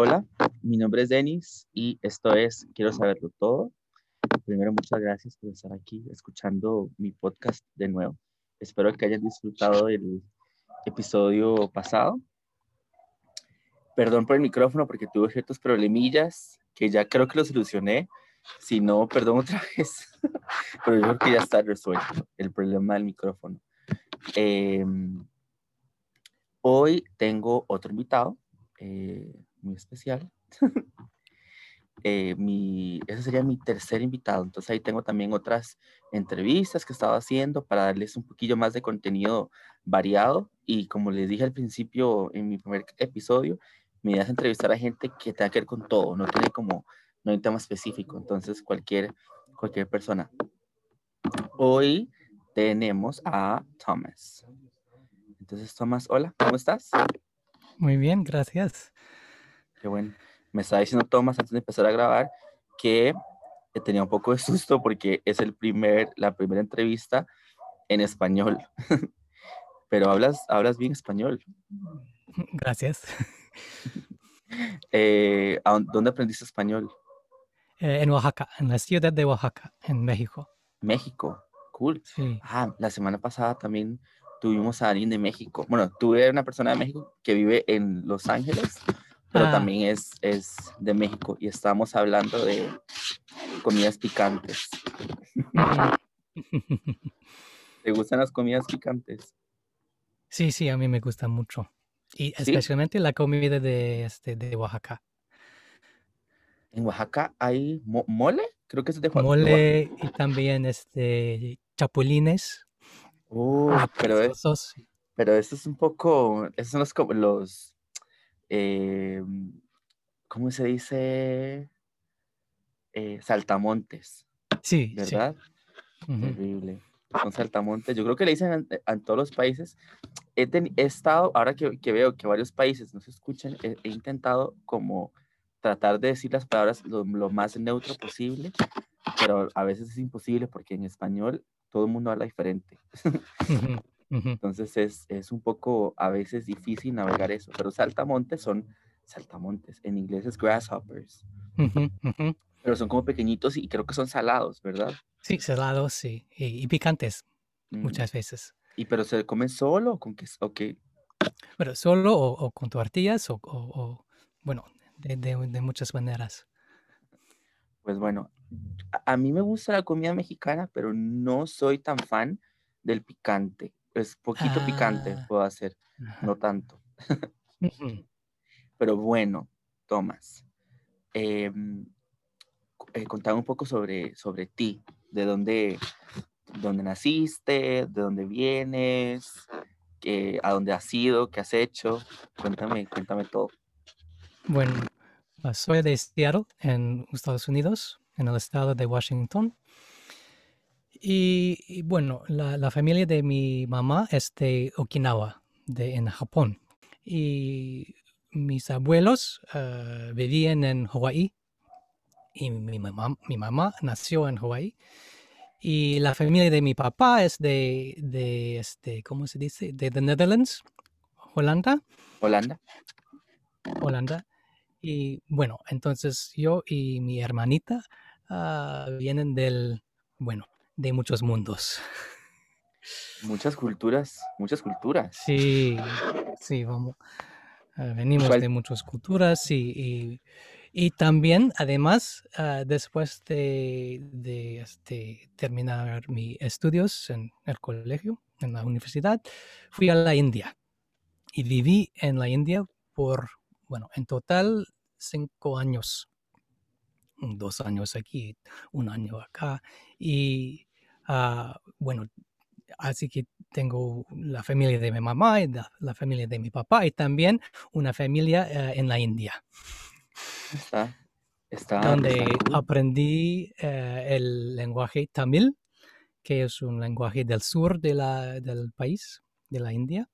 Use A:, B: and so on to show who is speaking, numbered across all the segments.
A: Hola, mi nombre es Denis y esto es Quiero saberlo todo. Primero, muchas gracias por estar aquí escuchando mi podcast de nuevo. Espero que hayan disfrutado del episodio pasado. Perdón por el micrófono porque tuve ciertos problemillas que ya creo que lo solucioné. Si no, perdón otra vez. Pero yo creo que ya está resuelto el problema del micrófono. Em, hoy tengo otro invitado eh, muy especial. eh, mi, ese sería mi tercer invitado. Entonces ahí tengo también otras entrevistas que estaba haciendo para darles un poquillo más de contenido variado. Y como les dije al principio en mi primer episodio, mi idea es entrevistar a gente que tenga que ver con todo, no tiene como, no hay un tema específico. Entonces cualquier, cualquier persona. Hoy tenemos a Thomas. Entonces, Thomas, hola, ¿cómo estás?
B: Muy bien, gracias.
A: Qué bueno me estaba diciendo Tomás antes de empezar a grabar que tenía un poco de susto porque es el primer, la primera entrevista en español. Pero hablas, hablas bien español.
B: Gracias.
A: Eh, ¿Dónde aprendiste español?
B: Eh, en Oaxaca, en la ciudad de Oaxaca, en México.
A: México, cool.
B: Sí.
A: Ah, la semana pasada también tuvimos a alguien de México. Bueno, tuve una persona de México que vive en Los Ángeles pero ah. también es, es de México y estamos hablando de comidas picantes. ¿Te gustan las comidas picantes?
B: Sí, sí, a mí me gusta mucho. Y especialmente la comida de, este, de Oaxaca.
A: En Oaxaca hay mole, creo que es de Oaxaca.
B: Mole y también este, chapulines.
A: Uh, pero, es, pero eso es un poco, esos son los, los eh, ¿cómo se dice? Eh, saltamontes.
B: Sí.
A: ¿Verdad? Terrible. Son saltamontes. Yo creo que le dicen en, todos los países. He, estado, ahora que, que, veo que varios países no se escuchan, he, intentado como tratar de decir las palabras lo, más neutro posible, pero a veces es imposible porque en español todo el mundo habla diferente. Entonces es, es, un poco a veces difícil navegar eso, pero saltamontes son saltamontes, en inglés es grasshoppers, pero son como pequeñitos y creo que son salados, ¿verdad?
B: Sí, salados, sí, y, picantes mm. muchas veces.
A: ¿Y pero se comen solo o con qué? Okay.
B: Pero solo o, con tortillas o, o bueno, de, de, de, muchas maneras.
A: Pues bueno, a mí me gusta la comida mexicana, pero no soy tan fan del picante es poquito picante
B: Ah,
A: puedo hacer, no tanto. Pero bueno, Tomás, em, eh, contame un poco sobre, sobre ti, de dónde, dónde naciste, de dónde vienes, qué- a dónde has ido, qué has hecho. Cuéntame, cuéntame todo.
B: Bueno, soy de Seattle, en Estados Unidos, en el estado de Washington. Y, bueno, la, familia de mi mamá es de Okinawa, de, en Japón. Y mis abuelos ah, vivían en Hawái. Y mi mamá, mi mamá nació en Hawái. Y la familia de mi papá es de, de este, ¿cómo se dice? De the Netherlands, Holanda.
A: Holanda.
B: Holanda. Y bueno, entonces yo y mi hermanita ah, vienen del, bueno, de muchos mundos.
A: Muchas culturas, muchas culturas.
B: Sí, sí, vamos. Ah, venimos de muchas culturas y, y, también, además, ah, después de, de este, terminar mis estudios en el colegio, en la universidad, fui a la India y viví en la India por, bueno, en total cinco años. Dos años aquí, un año acá. Y Ah, bueno, así que tengo la familia de mi mamá y la, familia de mi papá y también una familia eh, en la India.
A: Está, está,
B: donde aprendí eh, el lenguaje tamil, que es un lenguaje del sur de la, del país, de la India.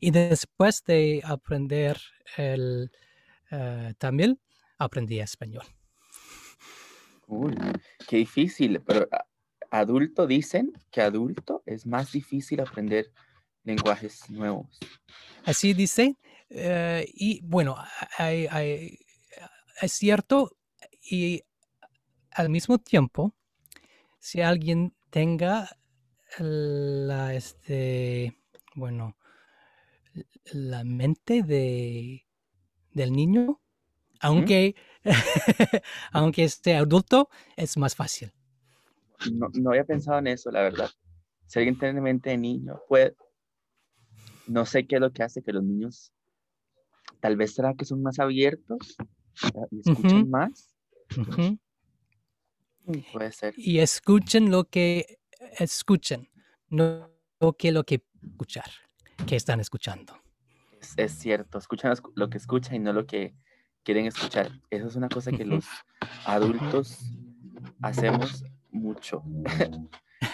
B: Y después de aprender el eh, tamil, aprendí español.
A: Uy, qué difícil, pero ah, adulto dicen que adulto es más difícil aprender lenguajes nuevos.
B: Así dice, eh, y bueno, es cierto y al mismo tiempo, si alguien tenga la, este, bueno, la mente de, del niño, aunque, aunque esté adulto, es más fácil.
A: No, no, había pensado en eso, la verdad. Si alguien tiene mente de niño, pues no sé qué es lo que hace que los niños, tal vez será que son más abiertos y escuchan más. Puede ser.
B: Y escuchen lo que escuchen, no lo que lo que escuchar, que están escuchando.
A: Es, cierto, escuchan lo que escuchan y no lo que quieren escuchar. Eso es una cosa que los adultos hacemos mucho.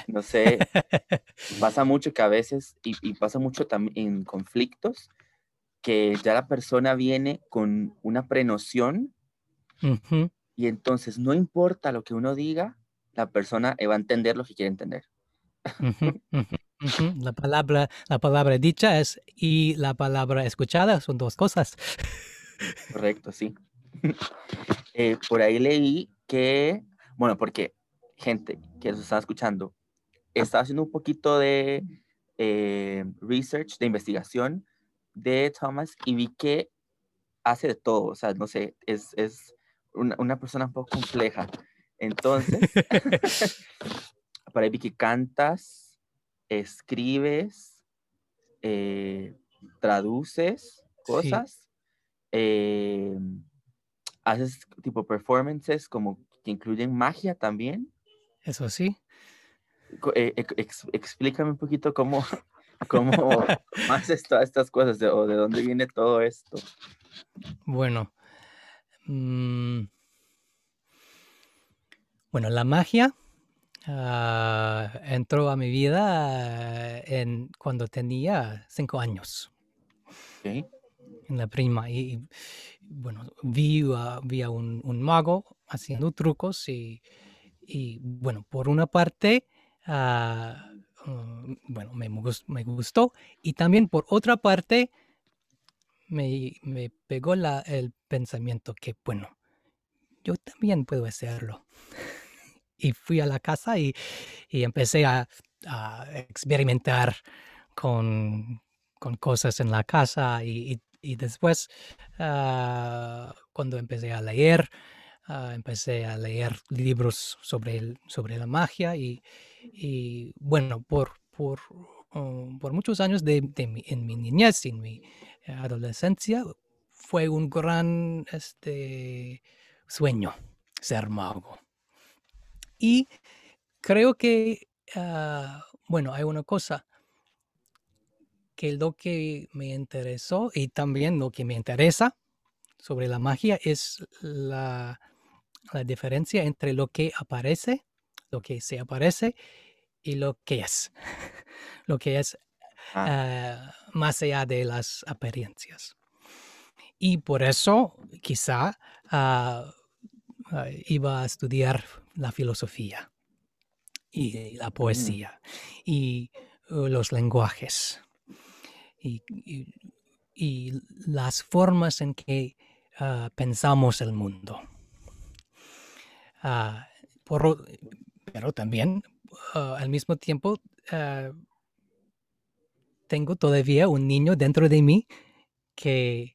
A: no sé, pasa mucho que a veces, y, pasa mucho también en conflictos, que ya la persona viene con una prenoción y entonces no importa lo que uno diga, la persona va a entender lo que quiere entender.
B: La palabra, la palabra dicha es y la palabra escuchada son dos cosas.
A: Correcto, sí. Eh, por ahí leí que, bueno, porque gente que nos está escuchando, estaba haciendo un poquito de eh, research, de investigación de Thomas y vi que hace de todo, o sea, no sé, es, es una, una persona un poco compleja. Entonces, por ahí vi que cantas, escribes, eh, traduces cosas, eh, haces tipo performances como que incluyen magia también.
B: Eso sí.
A: Eh, explícame un poquito cómo, cómo haces todas estas cosas o de dónde viene todo esto.
B: Bueno, mm, bueno, la magia ah, entró a mi vida en, cuando tenía cinco años. En la prima. Y, bueno, vi, a, un, mago haciendo trucos y, bueno, por una parte, ah, mm, bueno, me, me, gustó y también por otra parte, me, me pegó la, el pensamiento que, bueno, yo también puedo hacerlo. Y fui a la casa y, empecé a, experimentar con, cosas en la casa y, después ah, cuando empecé a leer, ah, empecé a leer libros sobre, sobre la magia y, bueno, por, por, um, por muchos años de, en mi niñez, en mi adolescencia, fue un gran este, sueño ser mago. Y creo que, ah, bueno, hay una cosa que lo que me interesó y también lo que me interesa sobre la magia es la, diferencia entre lo que aparece, lo que se aparece y lo que es. lo que es ah. Ah, más allá de las apariencias. Y por eso quizá iba a estudiar la filosofía y la mm. poesía y uh, los lenguajes y, las formas en que pensamos el mundo. Ah, pero también uh, al mismo tiempo tengo todavía un niño dentro de mí que,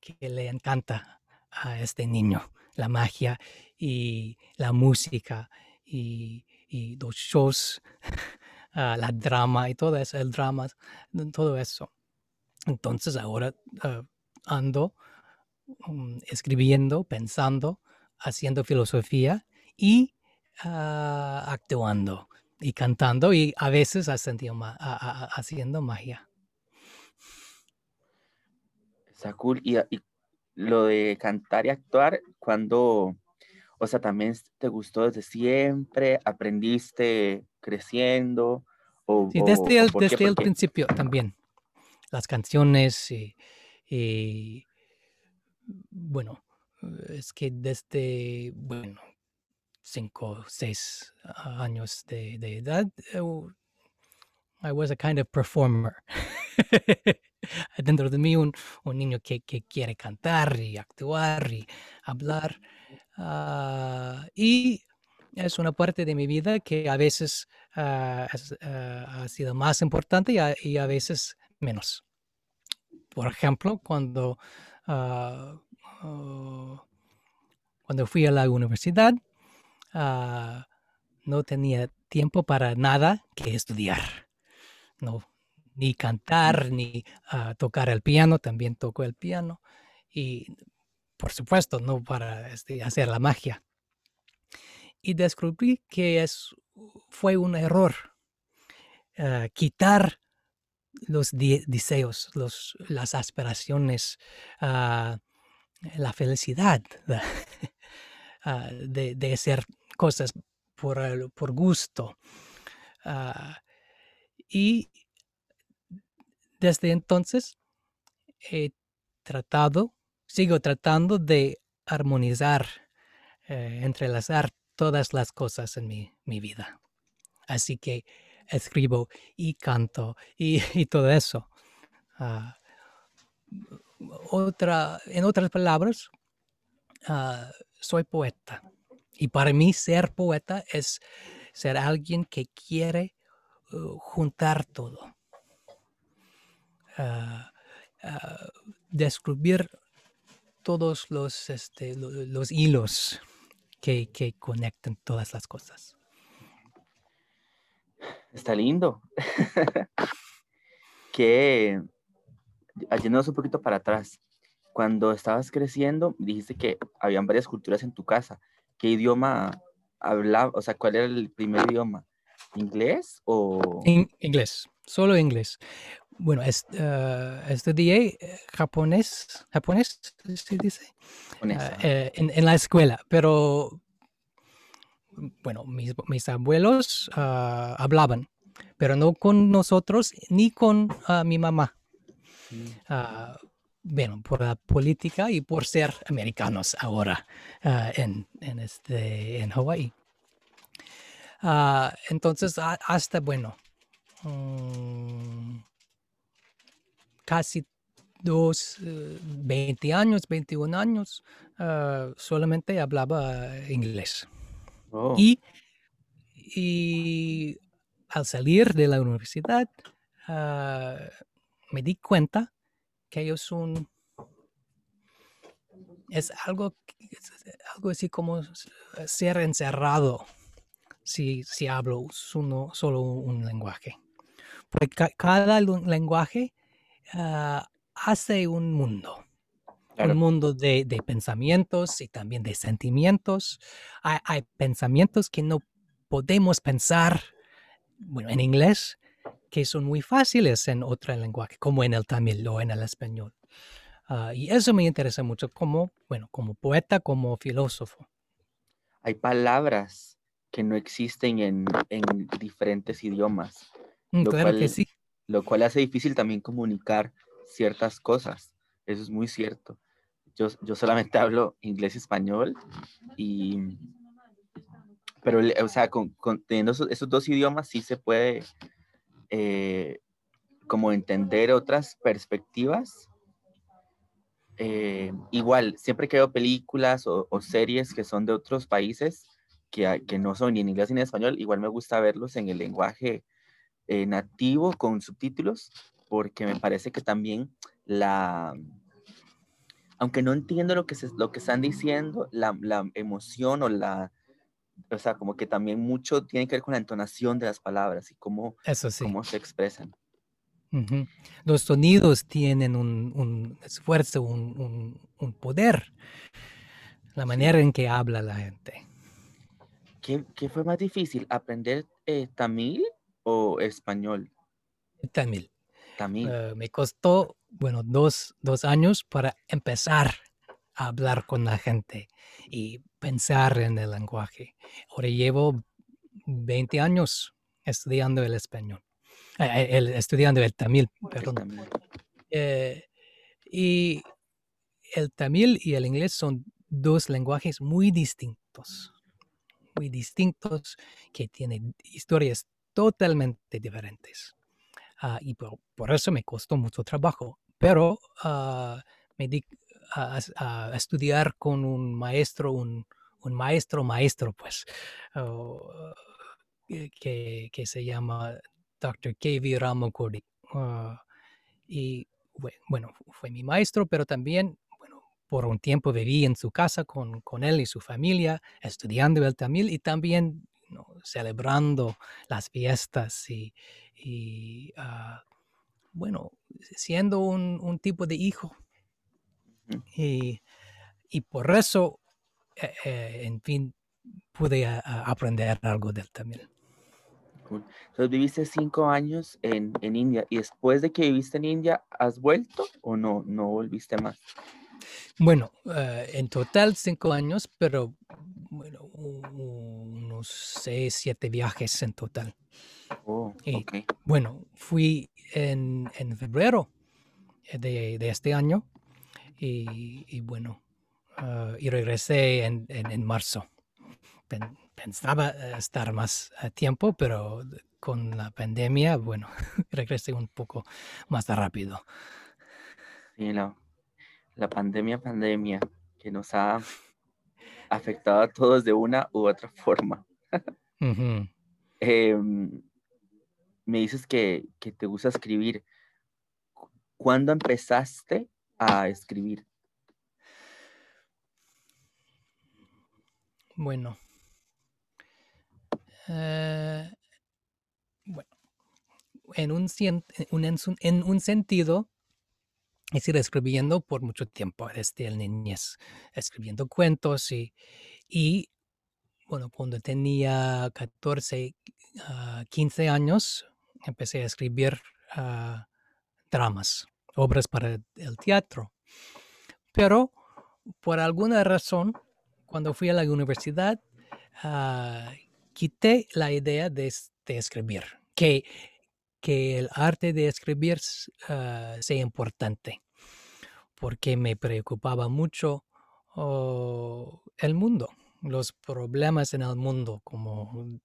B: que le encanta a este niño la magia y la música y, los shows, ah, la drama y todo eso, el drama, todo eso. Entonces ahora ah, ando mm, escribiendo, pensando, haciendo filosofía y ah, actuando y cantando y a veces haciendo, magia.
A: Está cool. ¿Y, y lo de cantar y actuar, cuando, o sea, también te gustó desde siempre, aprendiste creciendo. O,
B: sí, desde, el, desde el principio también. Las canciones y, bueno, es que desde, bueno, cinco, seis años de, de edad, I was a kind of performer. dentro de mí un, niño que, quiere cantar y actuar y hablar. Ah, y es una parte de mi vida que a veces ah, ah, ha sido más importante y a, veces menos. Por ejemplo, cuando, oh, cuando fui a la universidad, no tenía tiempo para nada que estudiar. No, ni cantar, ni ah, tocar el piano, también toco el piano. Y por supuesto, no para este, hacer la magia. Y descubrí que es, fue un error ah, quitar los deseos, los, las aspiraciones, ah, la felicidad de, de, hacer cosas por, por gusto. y desde entonces he tratado, sigo tratando de armonizar, eh, entrelazar todas las cosas en mi, vida. Así que escribo y canto y, todo eso. Ah, otra, en otras palabras, ah, soy poeta. Y para mí ser poeta es ser alguien que quiere uh, juntar todo descubrir todos los, este, los, hilos que, que conectan todas las cosas.
A: Está lindo. que, yéndonos un poquito para atrás, cuando estabas creciendo, dijiste que habían varias culturas en tu casa. ¿Qué idioma hablaba? O sea, ¿cuál era el primer idioma? ¿Inglés o...?
B: inglés, solo inglés. Bueno, uh, estudié eh, japonés, japonés, se dice, ah, eh, en, la escuela, pero bueno, mis, abuelos ah, hablaban, pero no con nosotros ni con mi mamá. Mm. bueno, por la política y por ser americanos ahora en, en, este, en Hawái. entonces, hasta, bueno, mm, casi dos, 20 eh, años, 21 años, ah, solamente hablaba inglés. Oh. Y, y, al salir de la universidad, ah, me di cuenta que es un... Es algo, algo así como ser encerrado si, si hablo solo un lenguaje. Porque cada lenguaje Ah, hace un mundo. Un mundo de, pensamientos y también de sentimientos. Hay, pensamientos que no podemos pensar, bueno, en inglés, que son muy fáciles en otro lenguaje, como en el tamil o en el español. Ah, y eso me interesa mucho como, bueno, como poeta, como filósofo.
A: Hay palabras que no existen en, diferentes idiomas.
B: Mm, claro que sí
A: lo cual hace difícil también comunicar ciertas cosas. Eso es muy cierto. Yo, yo solamente hablo inglés y español y... Pero, o sea, con, teniendo esos, dos idiomas sí se puede eh, como entender otras perspectivas. Eh, igual, siempre que veo películas o, series que son de otros países, que, que no son ni en inglés ni en español, igual me gusta verlos en el lenguaje eh, nativo con subtítulos, porque me parece que también la, aunque no entiendo lo que, se, lo que están diciendo, la, la, emoción o la, o sea, como que también mucho tiene que ver con la entonación de las palabras y cómo,
B: Eso
A: cómo se expresan.
B: Los sonidos tienen un, un esfuerzo, un, un, poder, la manera en que habla la gente.
A: ¿Qué, qué fue más difícil, aprender eh, tamil o español?
B: Tamil.
A: Tamil.
B: Eh, me costó, bueno, dos, años para empezar a hablar con la gente y pensar en el lenguaje. Ahora llevo 20 años estudiando el español, eh, eh, el, estudiando el tamil, perdón. y el tamil y el inglés son dos lenguajes muy distintos, muy distintos, que tienen historias totalmente diferentes. ah, y por, eso me costó mucho trabajo. Pero me di a, estudiar con un maestro, un, maestro maestro, pues, oh, que, que, se llama Dr. K.V. Ramakuri. y bueno, fue mi maestro, pero también por un tiempo viví en su casa con, él y su familia, estudiando el tamil y también celebrando las fiestas y, ah, bueno, siendo un, tipo de hijo. Y, por eso, eh, eh, en fin, pude aprender algo del tamil.
A: Entonces viviste cinco años en, en, India y después de que viviste en India, ¿has vuelto o no? ¿No volviste más?
B: Bueno, eh, en total cinco años, pero bueno, unos seis, siete viajes en total.
A: Oh,
B: Bueno, fui en, febrero de, este año y, bueno, ah, y regresé en, marzo. pensaba estar más a tiempo, pero con la pandemia, bueno, regresé un poco más rápido.
A: Sí, no la pandemia, pandemia, que nos ha afectado a todos de una u otra forma. Em, me dices que, te gusta escribir. ¿Cuándo empezaste a escribir?
B: Bueno. Eh, bueno. En un, en un sentido, es ir escribiendo por mucho tiempo desde el niñez, escribiendo cuentos y, y bueno, cuando tenía 14, 15 ah, años, empecé a escribir ah, dramas, obras para el teatro. Pero por alguna razón, cuando fui a la universidad, ah, quité la idea de, de escribir, que que el arte de escribir ah, sea importante, porque me preocupaba mucho oh, el mundo, los problemas en el mundo, como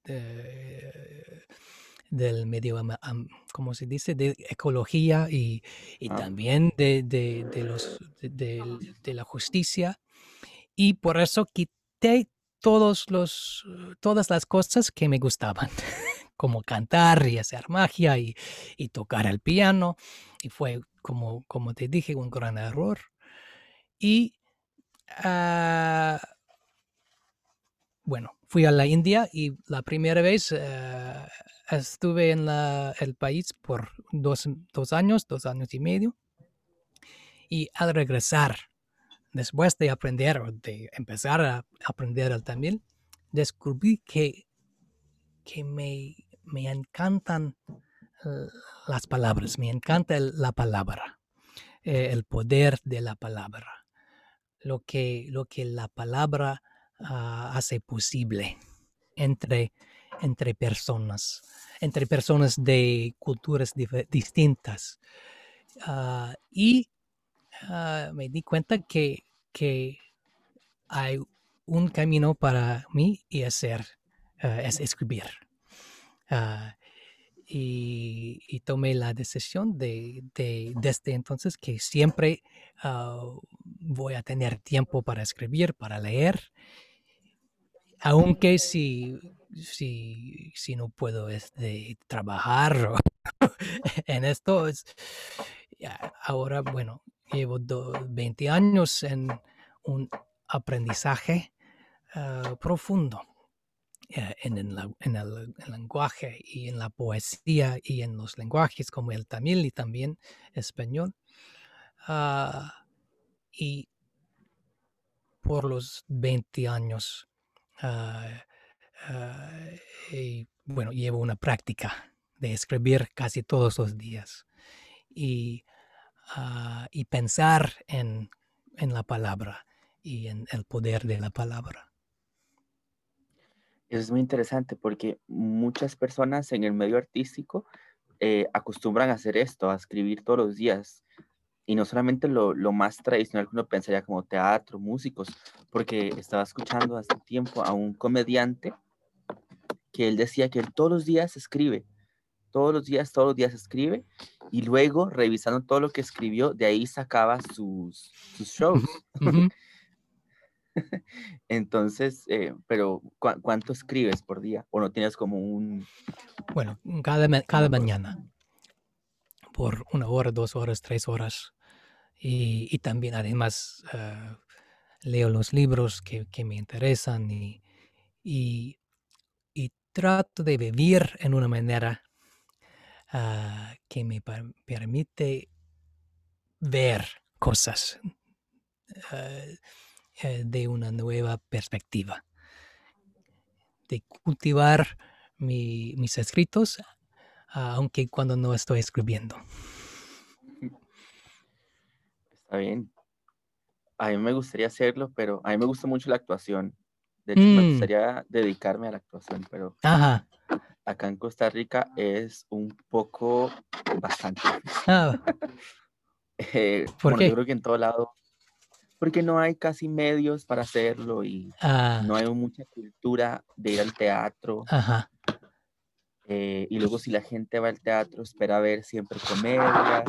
B: del medio, como se dice, de ecología y, ah. también de, los, de, la justicia. Y por eso quité todos los, todas las cosas que me gustaban. como cantar y hacer magia y, tocar el piano. Y fue, como, como te dije, un gran error. Y ah, bueno, fui a la India y la primera vez eh, estuve en el país por dos, dos, años, dos años y medio. Y al regresar, después de aprender, de empezar a aprender el tamil, descubrí que, que me me encantan las palabras, me encanta la palabra, eh, el poder de la palabra, lo que, lo que la palabra ah, hace posible entre, entre personas, entre personas de culturas distintas. Ah, y ah, me di cuenta que, que hay un camino para mí y hacer, es escribir. Y, tomé la decisión de, desde entonces que siempre ah, voy a tener tiempo para escribir, para leer, aunque si, si, si no puedo este, trabajar en esto, ahora, bueno, llevo 20 años en un aprendizaje ah, profundo eh, en, el, lenguaje y en la poesía y en los lenguajes como el tamil y también español. Ah, y por los 20 años, ah, ah, bueno, llevo una práctica de escribir casi todos los días y, y pensar en, en la palabra y en el poder de la palabra.
A: Eso es muy interesante porque muchas personas en el medio artístico eh, acostumbran a hacer esto, a escribir todos los días. Y no solamente lo, más tradicional que uno pensaría como teatro, músicos, porque estaba escuchando hace tiempo a un comediante que él decía que él todos los días escribe, todos los días, todos los días escribe y luego revisando todo lo que escribió, de ahí sacaba sus, sus shows. Entonces, eh, pero ¿cuánto escribes por día? ¿O no tienes como un...
B: Bueno, cada, cada mañana, por una hora, dos horas, tres horas. Y, también además ah, leo los libros que, me interesan y, y, trato de vivir en una manera uh, que me permite ver cosas. Uh, eh, de una nueva perspectiva, de cultivar mis escritos, aunque cuando no estoy escribiendo.
A: Está bien. A mí me gustaría hacerlo, pero a mí me gusta mucho la actuación. De hecho, me mm. gustaría dedicarme a la actuación, pero acá en Costa Rica es un poco bastante. Ah. Eh, ¿Por qué? Yo creo que en todo lado porque no hay casi medios para hacerlo y ah. no hay mucha cultura de ir al teatro. Eh, y luego si la gente va al teatro espera ver siempre comedias.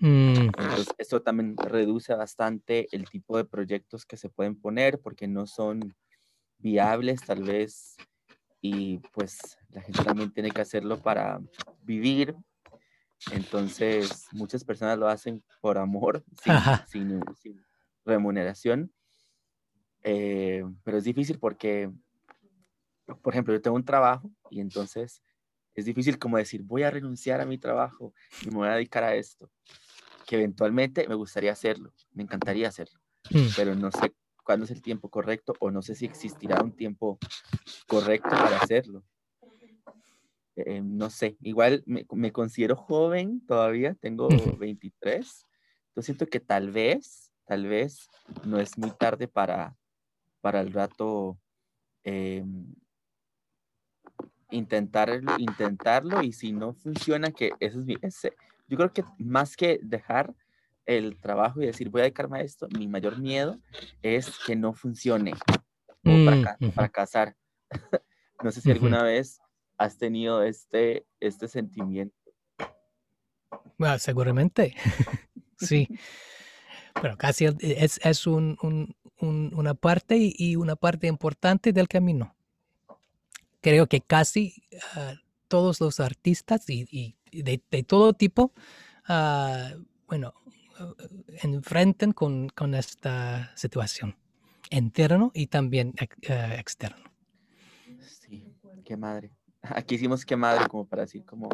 A: Mm. Entonces eso también reduce bastante el tipo de proyectos que se pueden poner porque no son viables tal vez y pues la gente también tiene que hacerlo para vivir. Entonces muchas personas lo hacen por amor, sin, sin remuneración, eh, pero es difícil porque, por ejemplo, yo tengo un trabajo y entonces es difícil como decir, voy a renunciar a mi trabajo y me voy a dedicar a esto, que eventualmente me gustaría hacerlo, me encantaría hacerlo, mm. pero no sé cuándo es el tiempo correcto o no sé si existirá un tiempo correcto para hacerlo. Eh, no sé, igual me, me, considero joven todavía, tengo 23, entonces siento que tal vez tal vez no es muy tarde para, para el rato em, intentarlo, intentarlo y si no funciona, que eso es mi, yo creo que más que dejar el trabajo y decir voy a dedicarme a esto, mi mayor miedo es que no funcione o mm, fracasar. no sé si alguna vez has tenido este, este sentimiento.
B: Bueno, seguramente, sí. Pero casi es, es un, un, una parte y una parte importante del camino. Creo que casi ah, todos los artistas y, y de, de, todo tipo, uh, bueno, uh, enfrentan con, con, esta situación, interno y también uh, externo.
A: Sí, qué madre. Aquí hicimos qué madre como para decir como...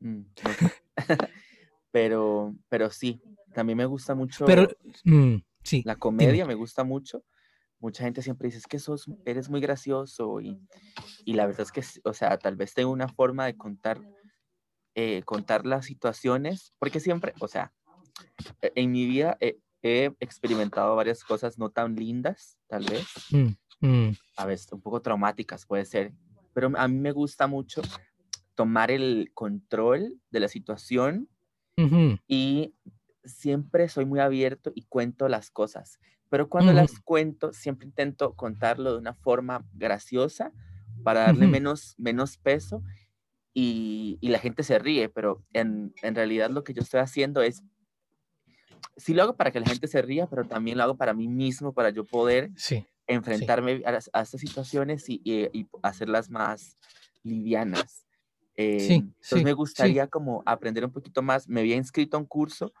A: Mm, pero, pero sí, también me gusta mucho
B: Pero, mm, sí,
A: la comedia, me gusta mucho. Mucha gente siempre dice, es que sos, eres muy gracioso y, y la verdad es que, o sea, tal vez tengo una forma de contar, eh, contar las situaciones, porque siempre, o sea, e, en mi vida he experimentado varias cosas no tan lindas, tal vez, mm, mm. a veces un poco traumáticas puede ser, pero a mí me gusta mucho tomar el control de la situación y siempre soy muy abierto y cuento las cosas, pero cuando las cuento siempre intento contarlo de una forma graciosa para darle menos, menos peso y, y, la gente se ríe, pero en, en, realidad lo que yo estoy haciendo es, sí lo hago para que la gente se ría, pero también lo hago para mí mismo, para yo poder enfrentarme A, a, estas situaciones y, y, hacerlas más livianas. Eh, entonces me gustaría como aprender un poquito más. Me había inscrito a un curso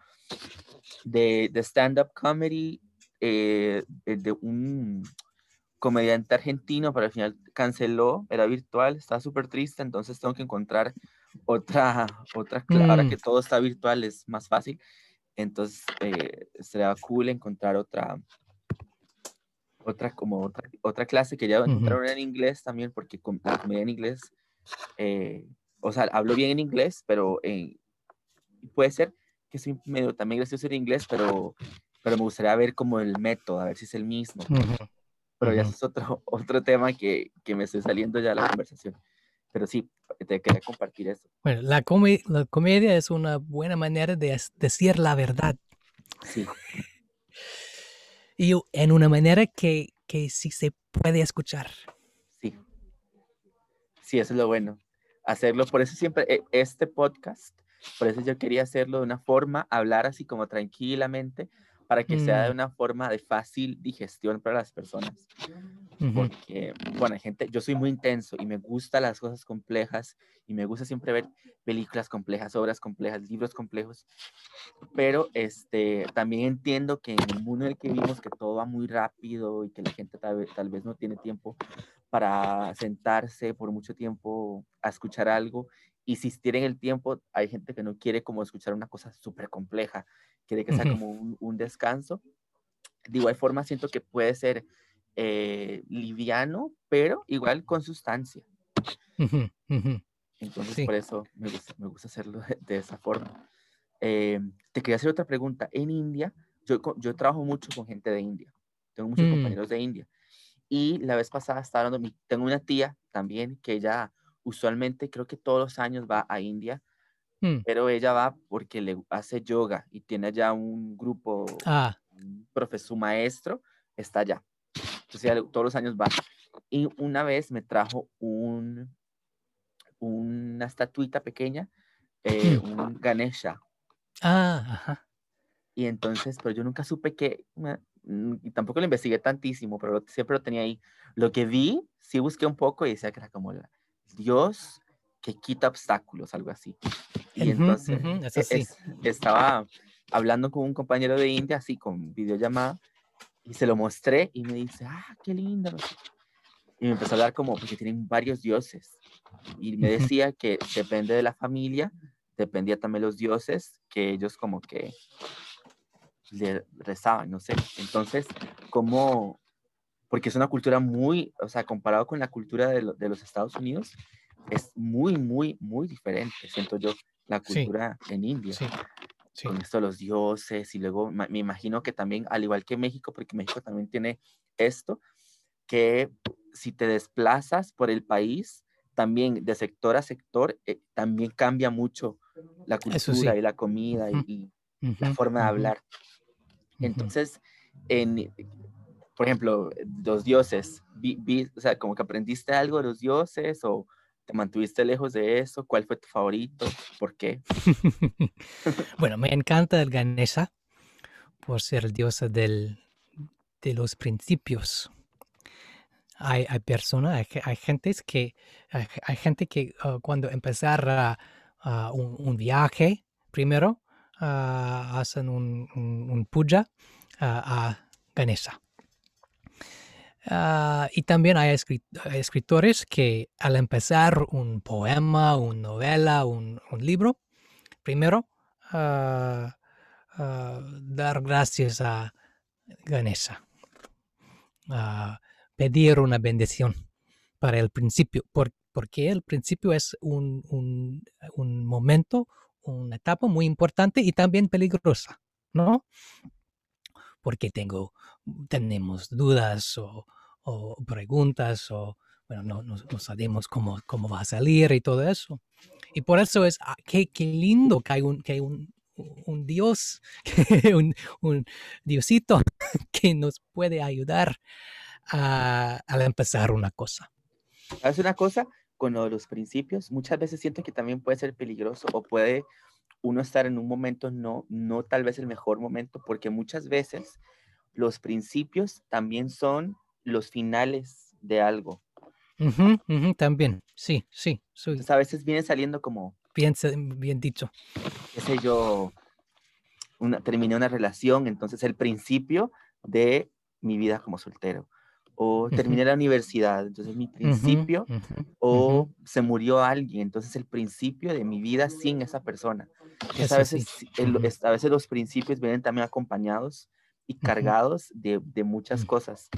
A: de, de stand-up comedy eh, de un comediante argentino, pero al final canceló, era virtual, estaba súper triste, entonces tengo que encontrar otra, otra, ahora que mm. todo está virtual es más fácil, entonces eh, sería cool encontrar otra, otra como otra, otra clase que ya encontrar en inglés también, porque la comedia en inglés, eh, o sea, hablo bien en inglés, pero puede ser que soy medio también gracioso en inglés, pero, pero me gustaría ver como el método, a ver si es el mismo. Pero ya es otro, otro tema que, que me estoy saliendo ya de la conversación. Pero sí, te quería compartir eso.
B: Bueno, la, la comedia es una buena manera de decir la verdad.
A: Sí.
B: Y en una manera que, que sí se puede escuchar.
A: Sí. Sí, eso es lo bueno. hacerlo, por eso siempre e, este podcast, por eso yo quería hacerlo de una forma, hablar así como tranquilamente, para que sea de mm. una forma de fácil digestión para las personas. Porque, bueno, gente, yo soy muy intenso y me gustan las cosas complejas y me gusta siempre ver películas complejas, obras complejas, libros complejos, pero este, también entiendo que en el mundo en el que vivimos, que todo va muy rápido y que la gente tal vez, tal vez no tiene tiempo para sentarse por mucho tiempo a escuchar algo y si tienen el tiempo, hay gente que no quiere como escuchar una cosa súper compleja, quiere que sea como un, un, descanso. De igual forma, siento que puede ser eh, liviano, pero igual con sustancia. Entonces, por eso me gusta, me gusta hacerlo de, esa forma. Eh, te quería hacer otra pregunta. En India, yo, yo trabajo mucho con gente de India. Tengo muchos mm. compañeros de India. Y la vez pasada estaba hablando, tengo una tía también que ella usualmente creo que todos los años va a India, mm. pero ella va porque le hace yoga y tiene ya un grupo, ah. un profesor, maestro, está allá. Entonces todos los años va. Y una vez me trajo un, una estatuita pequeña, eh, mm. un Ganesha.
B: Ah, ajá.
A: Y entonces, pero yo nunca supe que, mm, y tampoco lo investigué tantísimo, pero siempre lo tenía ahí. Lo que vi, sí busqué un poco y decía que era como Dios que quita obstáculos, algo así. Y entonces e, estaba hablando con un compañero de India, así con videollamada, y se lo mostré y me dice, ah, qué lindo. Y me empezó a hablar como, porque tienen varios dioses. Y me decía que depende de la familia, dependía también los dioses, que ellos como que le rezaban, no sé. Entonces, como porque es una cultura muy, o sea, comparado con la cultura de, los Estados Unidos, es muy, muy, muy diferente, siento yo, la cultura en India. Con esto los dioses y luego me imagino que también, al igual que México, porque México también tiene esto, que si te desplazas por el país, también de sector a sector, eh, también cambia mucho la cultura y la comida y, la forma de hablar. Entonces, en, por ejemplo, los dioses, o sea, como que aprendiste algo de los dioses o te mantuviste lejos de eso, ¿cuál fue tu favorito? ¿Por qué?
B: bueno, me encanta el Ganesha por ser el dios del, de los principios. Hay, hay personas, hay, hay, gentes que, hay, gente que uh, cuando empezar un, viaje, primero uh, hacen un, un, puja a Ganesha. Ah, y también hay escritores que al empezar un poema, una novela, un, libro, primero ah, ah, dar gracias a Ganesha, pedir una bendición para el principio, porque el principio es un, un momento, una etapa muy importante y también peligrosa, ¿no? Porque tengo tenemos dudas o, preguntas o, bueno, no, no, sabemos cómo, cómo va a salir y todo eso. Y por eso es, ah, qué, qué lindo que hay un, que hay un, un Dios, un, un, Diosito que nos puede ayudar a, a empezar una cosa.
A: ¿Sabes una cosa? Con lo de los principios, muchas veces siento que también puede ser peligroso o puede uno estar en un momento no, no tal vez el mejor momento, porque muchas veces los principios también son los finales de algo.
B: también, sí, sí.
A: a veces viene saliendo como...
B: Bien, bien dicho.
A: Qué sé yo, una, terminé una relación, entonces el principio de mi vida como soltero. O terminé la universidad, entonces mi principio. o se murió alguien, entonces el principio de mi vida sin esa persona. a, veces, a veces los principios vienen también acompañados y cargados de, de muchas cosas.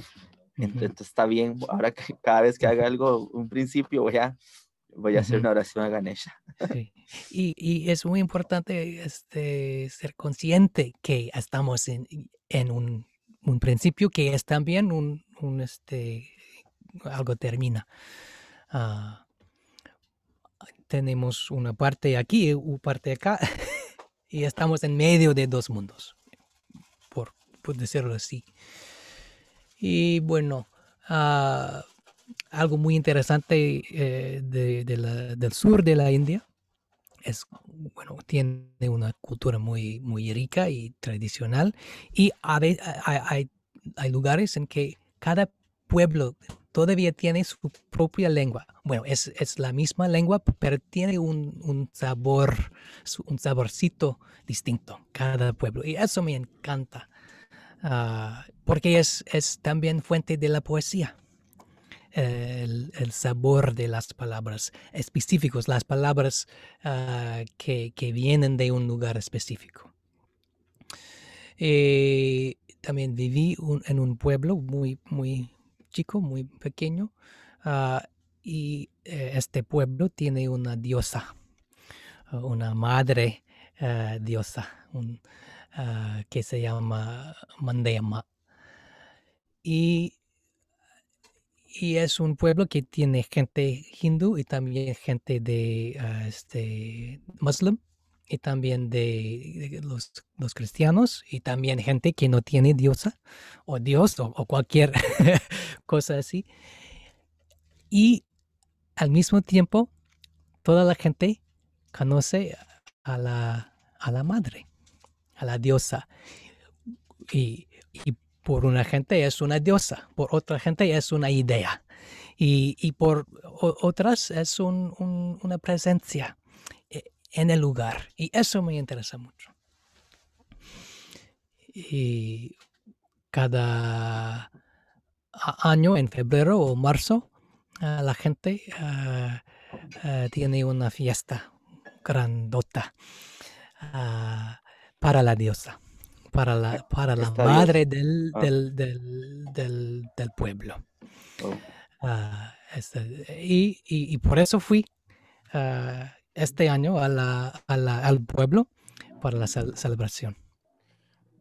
A: Entonces, está bien, ahora que cada vez que haga algo, un principio, voy a, voy a hacer una oración a Ganesha.
B: Y, y, es muy importante este, ser consciente que estamos en, en un, un, principio que es también un, un este, algo termina. Ah, tenemos una parte aquí, una parte acá, y estamos en medio de dos mundos por decirlo así. Y bueno, ah, algo muy interesante eh, del sur de la India. Es, bueno, tiene una cultura muy, muy rica y tradicional y hay, hay, hay lugares en que cada pueblo todavía tiene su propia lengua. Bueno, es, es la misma lengua, pero tiene un, un, sabor, un saborcito distinto cada pueblo. Y eso me encanta, uh, porque es, es también fuente de la poesía. El, sabor de las palabras específicos, las palabras uh, que, que, vienen de un lugar específico. Eh, también viví en un pueblo muy, muy chico, muy pequeño, uh, y eh, este pueblo tiene una diosa, una madre diosa, un, que se llama Mandema. Y, y es un pueblo que tiene gente hindú y también gente de este, muslim y también de, los, los, cristianos y también gente que no tiene diosa o Dios o, cualquier cosa así. Y al mismo tiempo, toda la gente conoce a la, a la madre, a la diosa. Y, y, por una gente es una diosa, por otra gente es una idea. Y, y por otras es un, un, una presencia en el lugar. Y eso me interesa mucho. Y cada año, en febrero o marzo, ah, la gente ah, ah, tiene una fiesta grandota para la diosa, para la, para la madre del, del, del, del, pueblo. Oh. Este, y, y, por eso fui este año a la, al pueblo para la celebración?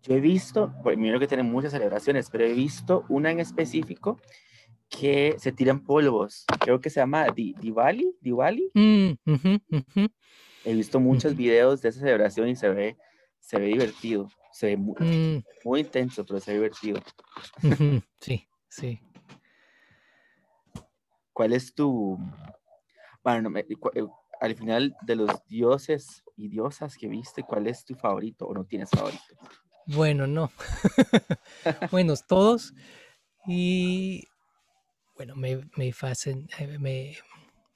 A: Yo he visto, pues miro que tienen muchas celebraciones, pero he visto una en específico que se tiran polvos. Creo que se llama Diwali. Diwali. Mm, he visto muchos videos de esa celebración y se ve, se ve divertido. Se ve muy, mm. muy intenso, pero se ve divertido.
B: Sí, sí.
A: ¿Cuál es tu... Bueno, no, eh, al final de los dioses y diosas que viste, ¿cuál es tu favorito o no tienes favorito?
B: Bueno, no. Buenos todos. Y bueno, me, me eh, me,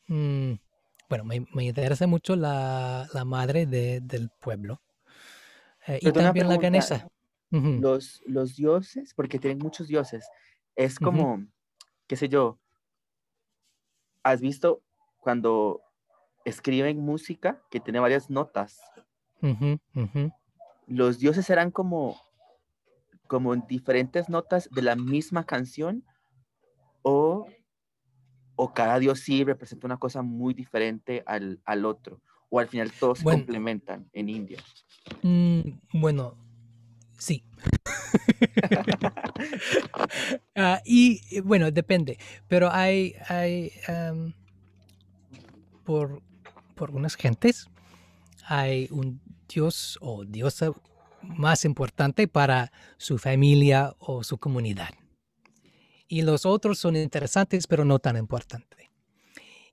B: mm, bueno, me, interesa mucho la, madre del pueblo. Eh, y también la ganesa.
A: los, los dioses, porque tienen muchos dioses, es como, qué sé yo, ¿has visto cuando escriben música que tiene varias notas. Los dioses eran como, como diferentes notas de la misma canción o, o cada dios sí representa una cosa muy diferente al, al otro o al final todos se complementan en India.
B: Mm, bueno, sí. Ah, y bueno, depende, pero hay, hay por por unas gentes hay un dios o diosa más importante para su familia o su comunidad. Y los otros son interesantes, pero no tan importantes.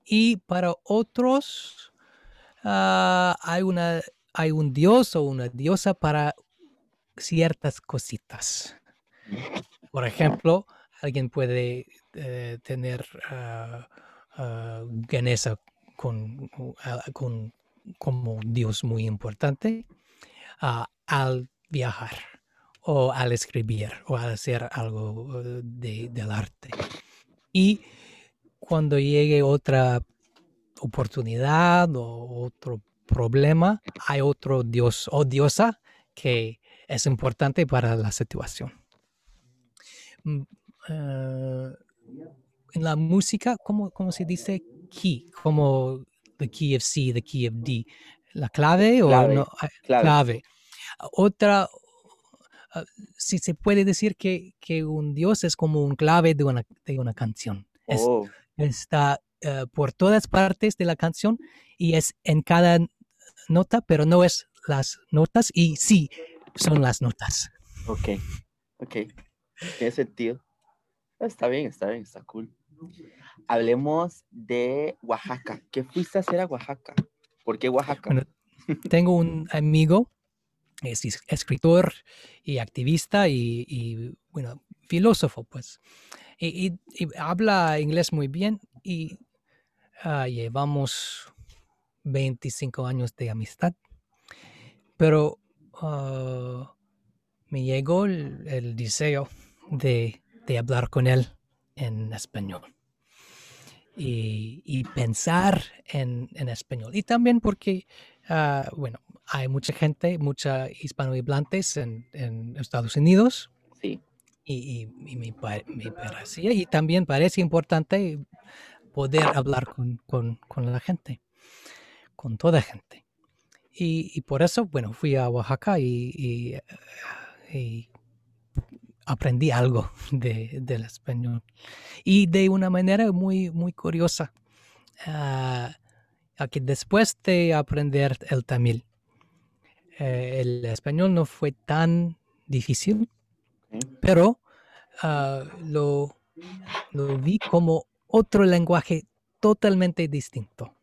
B: Y para otros ah, hay, una, hay un dios o una diosa para ciertas cositas. Por ejemplo, alguien puede eh, tener uh, con, con, como Dios muy importante ah, al viajar o al escribir o al hacer algo eh, de, del arte. Y cuando llegue otra oportunidad o otro problema, hay otro Dios o diosa que es importante para la situación. Mm, eh, en la música, ¿cómo, ¿cómo, se dice? key, como the key of C, the key of D. ¿La clave o no? Ah, clave. Otra, ah, si se puede decir que, que, un Dios es como un clave de una, de una canción. Oh. está eh, por todas partes de la canción y es en cada nota, pero no es las notas y sí son las notas.
A: Ok, ok. Tiene sentido. Está bien, está bien, está cool. Hablemos de Oaxaca. ¿Qué fuiste a hacer a Oaxaca? ¿Por qué Oaxaca?
B: tengo un amigo, es escritor y activista y, bueno, filósofo, pues. Y, habla inglés muy bien y ah, llevamos 25 años de amistad. Pero ah, me llegó el, deseo de, hablar con él en español. Y, pensar en, español. Y también porque, ah, bueno, hay mucha gente, mucha hispanohablantes en, en Estados Unidos.
A: Sí.
B: Y, me, parecía, y también parece importante poder hablar con, con la gente, con toda gente. Y, por eso, bueno, fui a Oaxaca y, aprendí algo de, del español. Y de una manera muy, muy curiosa. Uh, que después de aprender el tamil, eh, el español no fue tan difícil, pero ah, lo, lo vi como otro lenguaje totalmente distinto.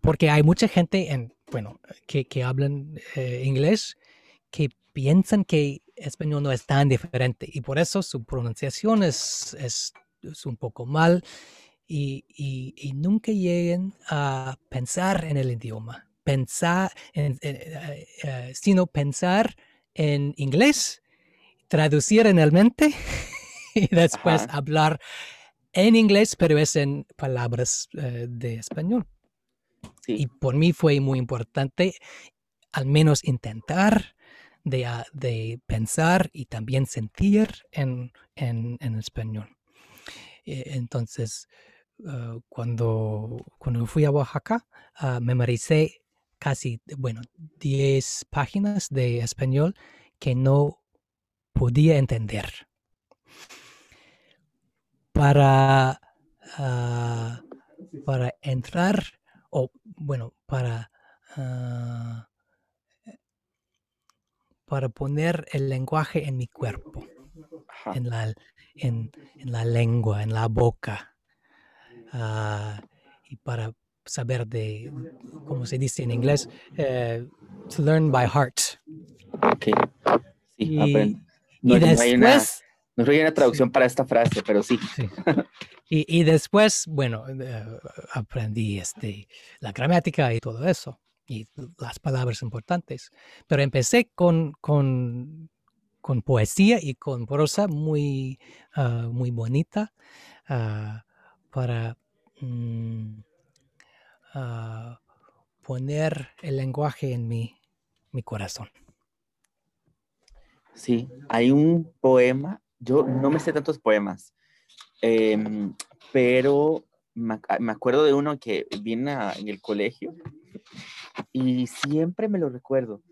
B: Porque hay mucha gente en, bueno, que, hablan eh, inglés, que piensan que español no es tan diferente y por eso su pronunciación es, es, un poco mal y, nunca lleguen a pensar en el idioma, pensar, en, eh, eh, sino pensar en inglés, traducir en el mente y después hablar en inglés, pero es en palabras de español. Y por mí fue muy importante al menos intentar de, ah, pensar y también sentir en, español. Eh, entonces, ah, cuando, cuando fui a Oaxaca, uh, memoricé casi, bueno, 10 páginas de español que no podía entender. Para, para entrar o bueno, para, ah, para poner el lenguaje en mi cuerpo, en la, en, la, lengua, en la boca, ah, y para saber de, como se dice en inglés, eh, to learn by heart.
A: Ok. Sí, y, no, después... No hay una traducción para esta frase, pero sí.
B: Y, después, bueno, eh, aprendí este, la gramática y todo eso, y las palabras importantes. Pero empecé con, con, con poesía y con prosa muy, ah, muy bonita ah, para mm, ah, poner el lenguaje en mi, mi corazón.
A: Sí, hay un poema yo no me sé tantos poemas, em, pero me, acuerdo de uno que viene en el colegio y siempre me lo recuerdo.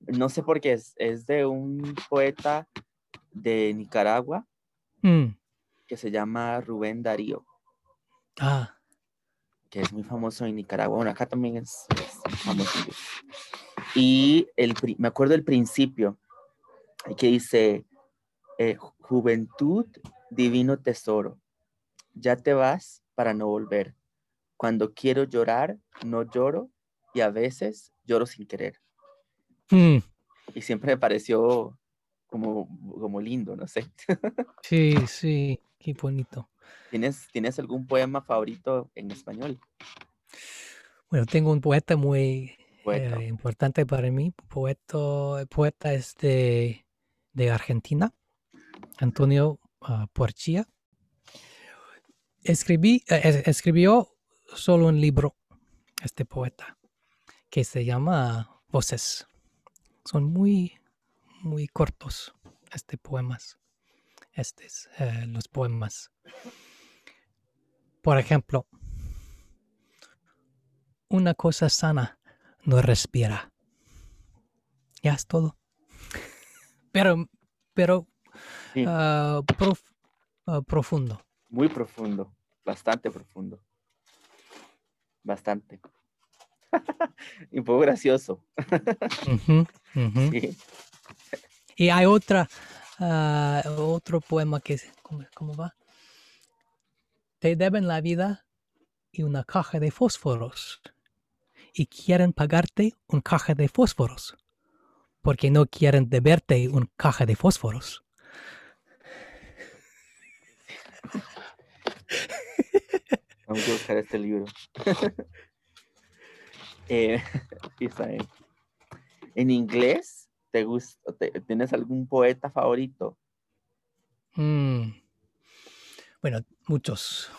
A: No sé por qué es, es de un poeta de Nicaragua mm. que se llama Rubén Darío.
B: Ah.
A: Que es muy famoso en Nicaragua. Bueno, acá también es, famoso. Y el, me acuerdo del principio que dice, eh, juventud, divino tesoro. Ya te vas para no volver. Cuando quiero llorar, no lloro y a veces lloro sin querer. Hmm. Y siempre me pareció como, como lindo, no sé.
B: sí, sí, qué bonito.
A: ¿Tienes, ¿Tienes algún poema favorito en español?
B: Bueno, tengo un poeta muy eh, importante para mí. Poeta, poeta es de Argentina. Antonio uh, escribió solo un libro, este poeta, que se llama Voces. Son muy, muy cortos este poemas, estos, eh, los poemas. Por ejemplo, una cosa sana no respira. Ya es todo. Pero, pero Ah, ah, profundo.
A: Muy profundo, bastante profundo. Bastante. y un poco gracioso.
B: Y hay otra, ah, otro poema que, ¿cómo, va? te deben la vida y una caja de fósforos. Y quieren pagarte un caja de fósforos. Porque no quieren deberte un caja de fósforos.
A: Vamos a buscar este libro. eh, ¿En inglés te gusta, tienes algún poeta favorito?
B: Mm. Bueno, muchos.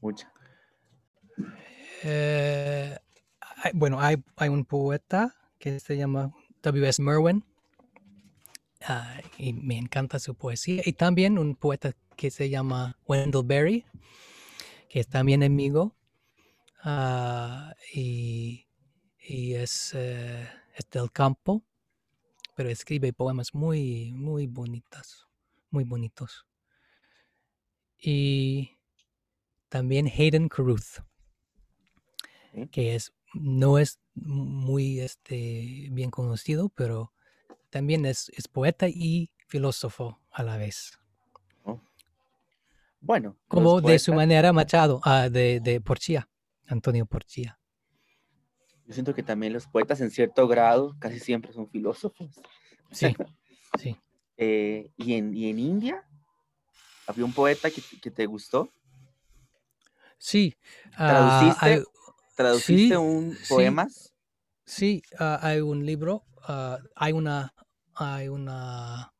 A: Muchos.
B: Eh, bueno, hay, hay, un poeta que se llama W.S. Merwin ah, y me encanta su poesía. Y también un poeta que se llama Wendell Berry, que es también amigo uh, y, y, es, uh, es del campo, pero escribe poemas muy, muy bonitas, muy bonitos. Y también Hayden Carruth, que es, no es muy este, bien conocido, pero también es, es poeta y filósofo a la vez.
A: Bueno.
B: Como de su manera Machado, ah, de, de Porchía, Antonio Porchía.
A: Yo siento que también los poetas en cierto grado casi siempre son filósofos.
B: Sí, sí.
A: Eh, ¿y, en, ¿Y en India? ¿Había un poeta que, que te gustó?
B: Sí.
A: Ah, ¿Traduciste, ¿traduciste un poemas?
B: Sí, ah, hay un libro, hay una, hay una,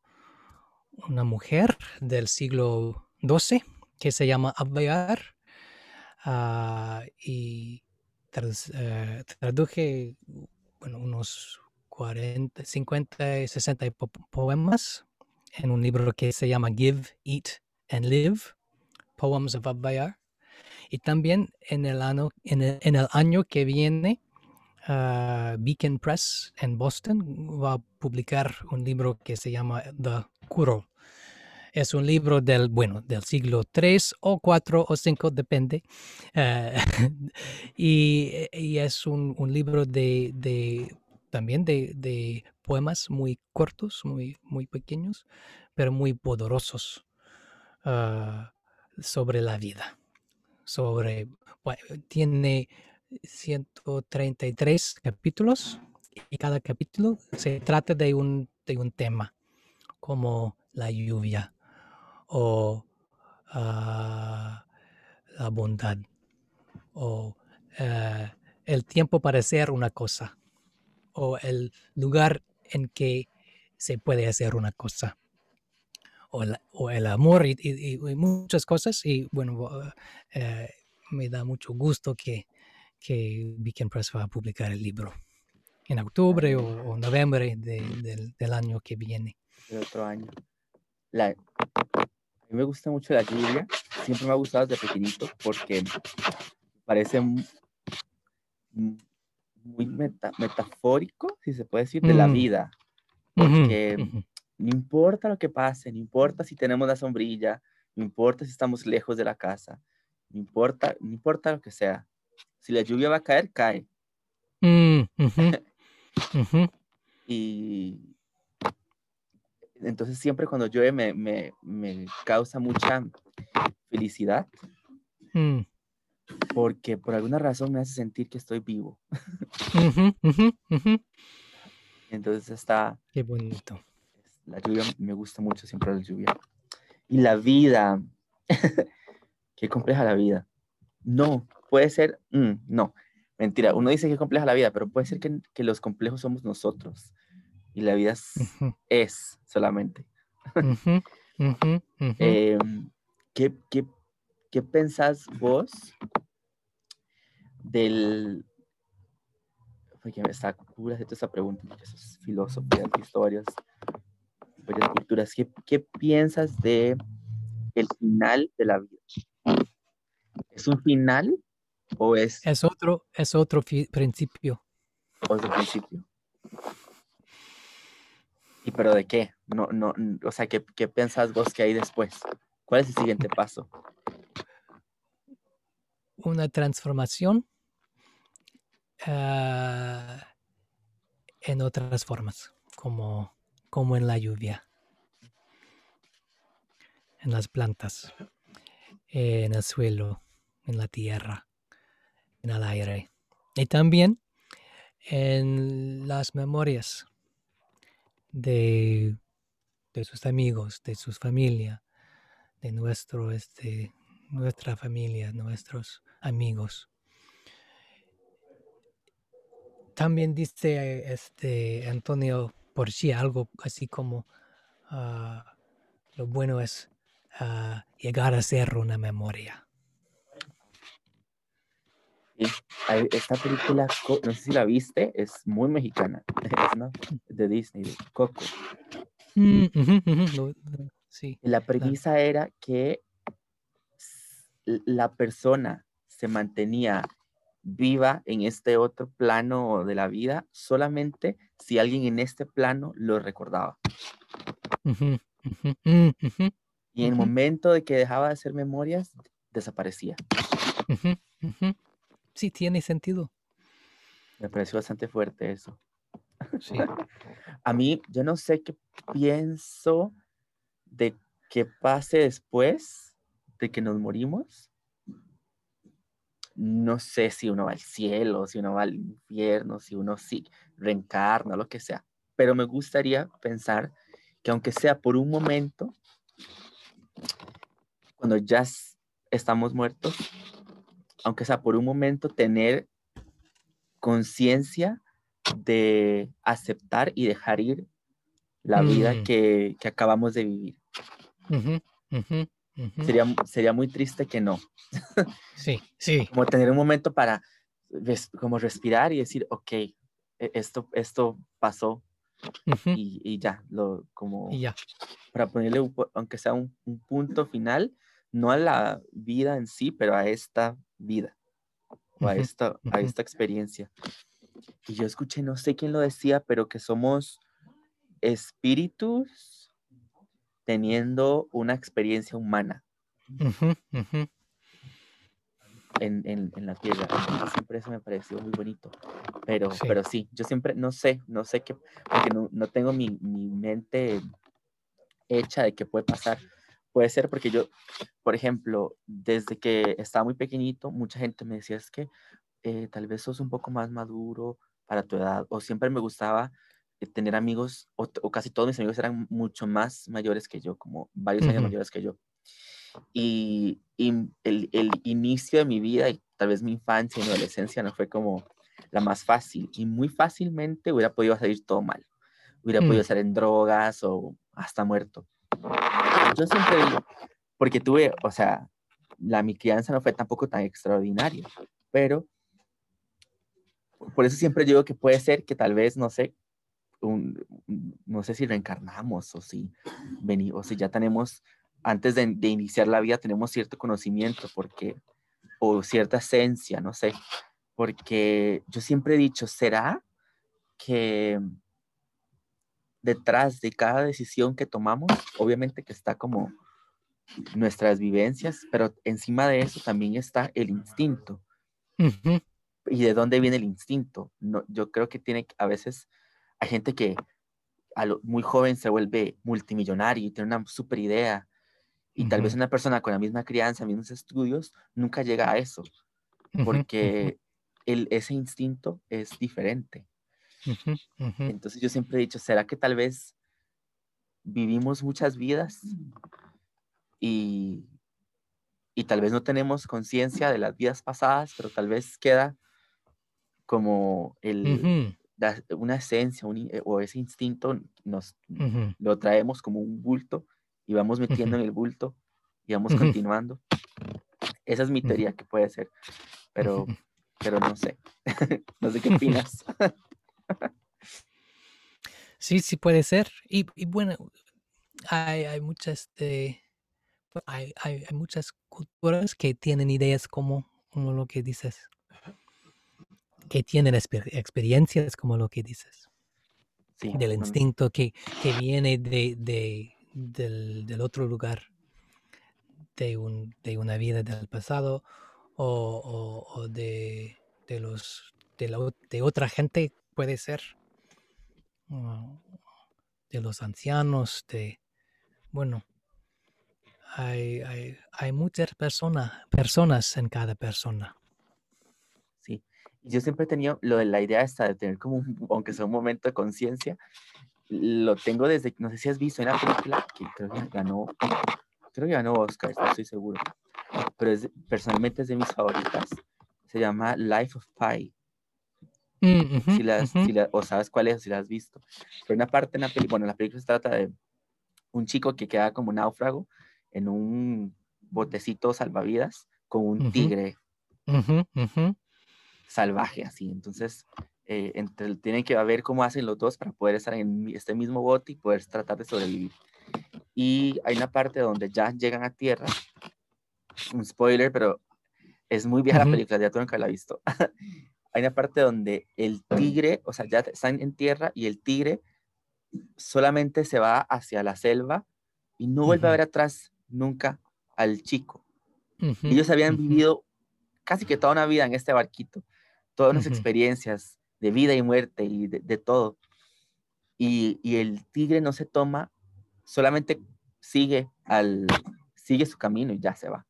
B: una mujer del siglo XII que se llama Abbayar ah, y eh, traduje bueno, unos 40, 50, 60 poemas en un libro que se llama Give, Eat and Live, Poems of Abbayar. Y también en el año, en el, año que viene, uh, Beacon Press en Boston va a publicar un libro que se llama The Kuro, es un libro del, bueno, del siglo 3 o 4 o 5, depende. Eh, y, es un, libro de, también de, poemas muy cortos, muy, muy pequeños, pero muy poderosos ah, sobre la vida. Sobre, tiene 133 capítulos y cada capítulo se trata de un, de un tema, como la lluvia, o ah, la bondad o eh, el tiempo para hacer una cosa o el lugar en que se puede hacer una cosa o, el amor y, muchas cosas y bueno eh, me da mucho gusto que, que Beacon Press va a publicar el libro en octubre o, noviembre del, del, año que viene.
A: El otro año. La, a mí me gusta mucho la lluvia, siempre me ha gustado desde pequeñito porque parece muy metafórico, si se puede decir, de la mm. vida. Porque no importa lo que pase, no importa si tenemos la sombrilla, no importa si estamos lejos de la casa, no importa, no importa lo que sea. Si la lluvia va a caer, cae.
B: Mm,
A: y entonces siempre cuando llueve me, causa mucha felicidad.
B: Mm.
A: Porque por alguna razón me hace sentir que estoy vivo. Entonces está...
B: Qué bonito.
A: La lluvia me gusta mucho, siempre la lluvia. Y la vida. Qué compleja la vida. No, puede ser... Mm, no, mentira. Uno dice que compleja la vida, pero puede ser que, que los complejos somos nosotros y la vida es, solamente. Em, ¿qué, qué, pensás vos del... Porque me está cura esta pregunta, porque eso es filosofía, historias, varias culturas. ¿Qué, ¿Qué piensas de el final de la vida? ¿Es un final o es...?
B: Es otro, es otro principio.
A: Otro principio. ¿Y pero de qué? No, no, o sea, ¿qué, qué pensás vos que hay después? ¿Cuál es el siguiente paso?
B: Una transformación ah, en otras formas, como, como en la lluvia, en las plantas, en el suelo, en la tierra, en el aire. Y también en las memorias de, de sus amigos, de sus familia, de nuestro, este, nuestra familia, nuestros amigos. También dice este Antonio por sí algo así como ah, lo bueno es ah, llegar a ser una memoria.
A: Esta película, no sé si la viste, es muy mexicana, de Disney, Coco. Mm, sí. La premisa era que la persona se mantenía viva en este otro plano de la vida solamente si alguien en este plano lo recordaba. Mm, y en el momento de que dejaba de hacer memorias, desaparecía.
B: Sí, tiene sentido.
A: Me pareció bastante fuerte eso. A mí, yo no sé qué pienso de que pase después de que nos morimos, no sé si uno va al cielo, si uno va al infierno, si uno sí reencarna, lo que sea. Pero me gustaría pensar que aunque sea por un momento, cuando ya estamos muertos, aunque sea por un momento, tener conciencia de aceptar y dejar ir la vida mm. que, acabamos de vivir. Sería, sería muy triste que no.
B: Sí, sí.
A: como tener un momento para como respirar y decir, ok, e, esto, esto pasó y, ya, lo, como
B: ya.
A: para ponerle, aunque sea un, punto final, no a la vida en sí, pero a esta vida, o a esta, a esta experiencia. Y yo escuché, no sé quién lo decía, pero que somos espíritus teniendo una experiencia humana En, la tierra. siempre eso me pareció muy bonito. Pero sí. pero sí, yo siempre no sé, no sé qué, porque no, tengo mi, mente hecha de qué puede pasar. Puede ser porque yo, por ejemplo, desde que estaba muy pequeñito, mucha gente me decía, es que eh, tal vez sos un poco más maduro para tu edad, o siempre me gustaba eh, tener amigos, o, casi todos mis amigos eran mucho más mayores que yo, como varios años mayores que yo. Y, el, el, inicio de mi vida y tal vez mi infancia y mi adolescencia no fue como la más fácil. Y muy fácilmente hubiera podido salir todo mal. Hubiera podido mm. ser en drogas o hasta muerto. Yo siempre digo, porque tuve, o sea, la, mi crianza no fue tampoco tan extraordinaria, pero por eso siempre digo que puede ser que tal vez, no sé, no sé si reencarnamos o si, o si ya tenemos, antes de, iniciar la vida, tenemos cierto conocimiento porque, o cierta esencia, no sé, porque yo siempre he dicho, ¿será que detrás de cada decisión que tomamos, obviamente que está como nuestras vivencias, pero encima de eso también está el instinto. ¿Y de dónde viene el instinto? No, yo creo que tiene a veces hay gente que a lo, muy joven se vuelve multimillonario y tiene una super idea. Y tal vez una persona con la misma crianza, mismos estudios, nunca llega a eso. Porque el, ese instinto es diferente. Entonces yo siempre he dicho, ¿será que tal vez vivimos muchas vidas y, y tal vez no tenemos conciencia de las vidas pasadas, pero tal vez queda como el, una esencia eh, o ese instinto nos lo traemos como un bulto y vamos metiendo en el bulto y vamos continuando. Esa es mi teoría que puede ser, pero, pero no sé. no sé qué opinas.
B: sí, sí puede ser. Y, bueno, hay, hay muchas de, hay, hay, hay, muchas culturas que tienen ideas como, como lo que dices que tienen experiencias como lo que dices. del instinto que, que viene de, de, del, del, otro lugar, de, un, de, una vida del pasado o, o, de, de, los, de, de, otra gente, puede ser, de los ancianos, de, bueno, hay, hay, hay muchas personas personas en cada persona.
A: Sí, yo siempre he tenido lo de la idea esta de tener como, aunque sea un momento de conciencia, lo tengo desde, no sé si has visto una película que creo que ganó, creo que ganó Oscar, estoy seguro, pero es, personalmente es de mis favoritas, se llama Life of Pi.
B: Mm,
A: si las, si la, o sabes cuál es, si la has visto. Pero una parte en la película, bueno, la película se trata de un chico que queda como náufrago en un botecito salvavidas con un tigre salvaje, así. Entonces, eh, entre, tienen que ver cómo hacen los dos para poder estar en este mismo bote y poder tratar de sobrevivir. Y hay una parte donde ya llegan a tierra, un spoiler, pero es muy vieja la película, ya tú nunca la has visto. hay una parte donde el tigre, o sea, ya están en tierra y el tigre solamente se va hacia la selva y no vuelve a ver atrás nunca al chico. Ellos habían vivido casi que toda una vida en este barquito, todas las experiencias de vida y muerte y de, todo. Y, y, el tigre no se toma, solamente sigue, al, sigue su camino y ya se va.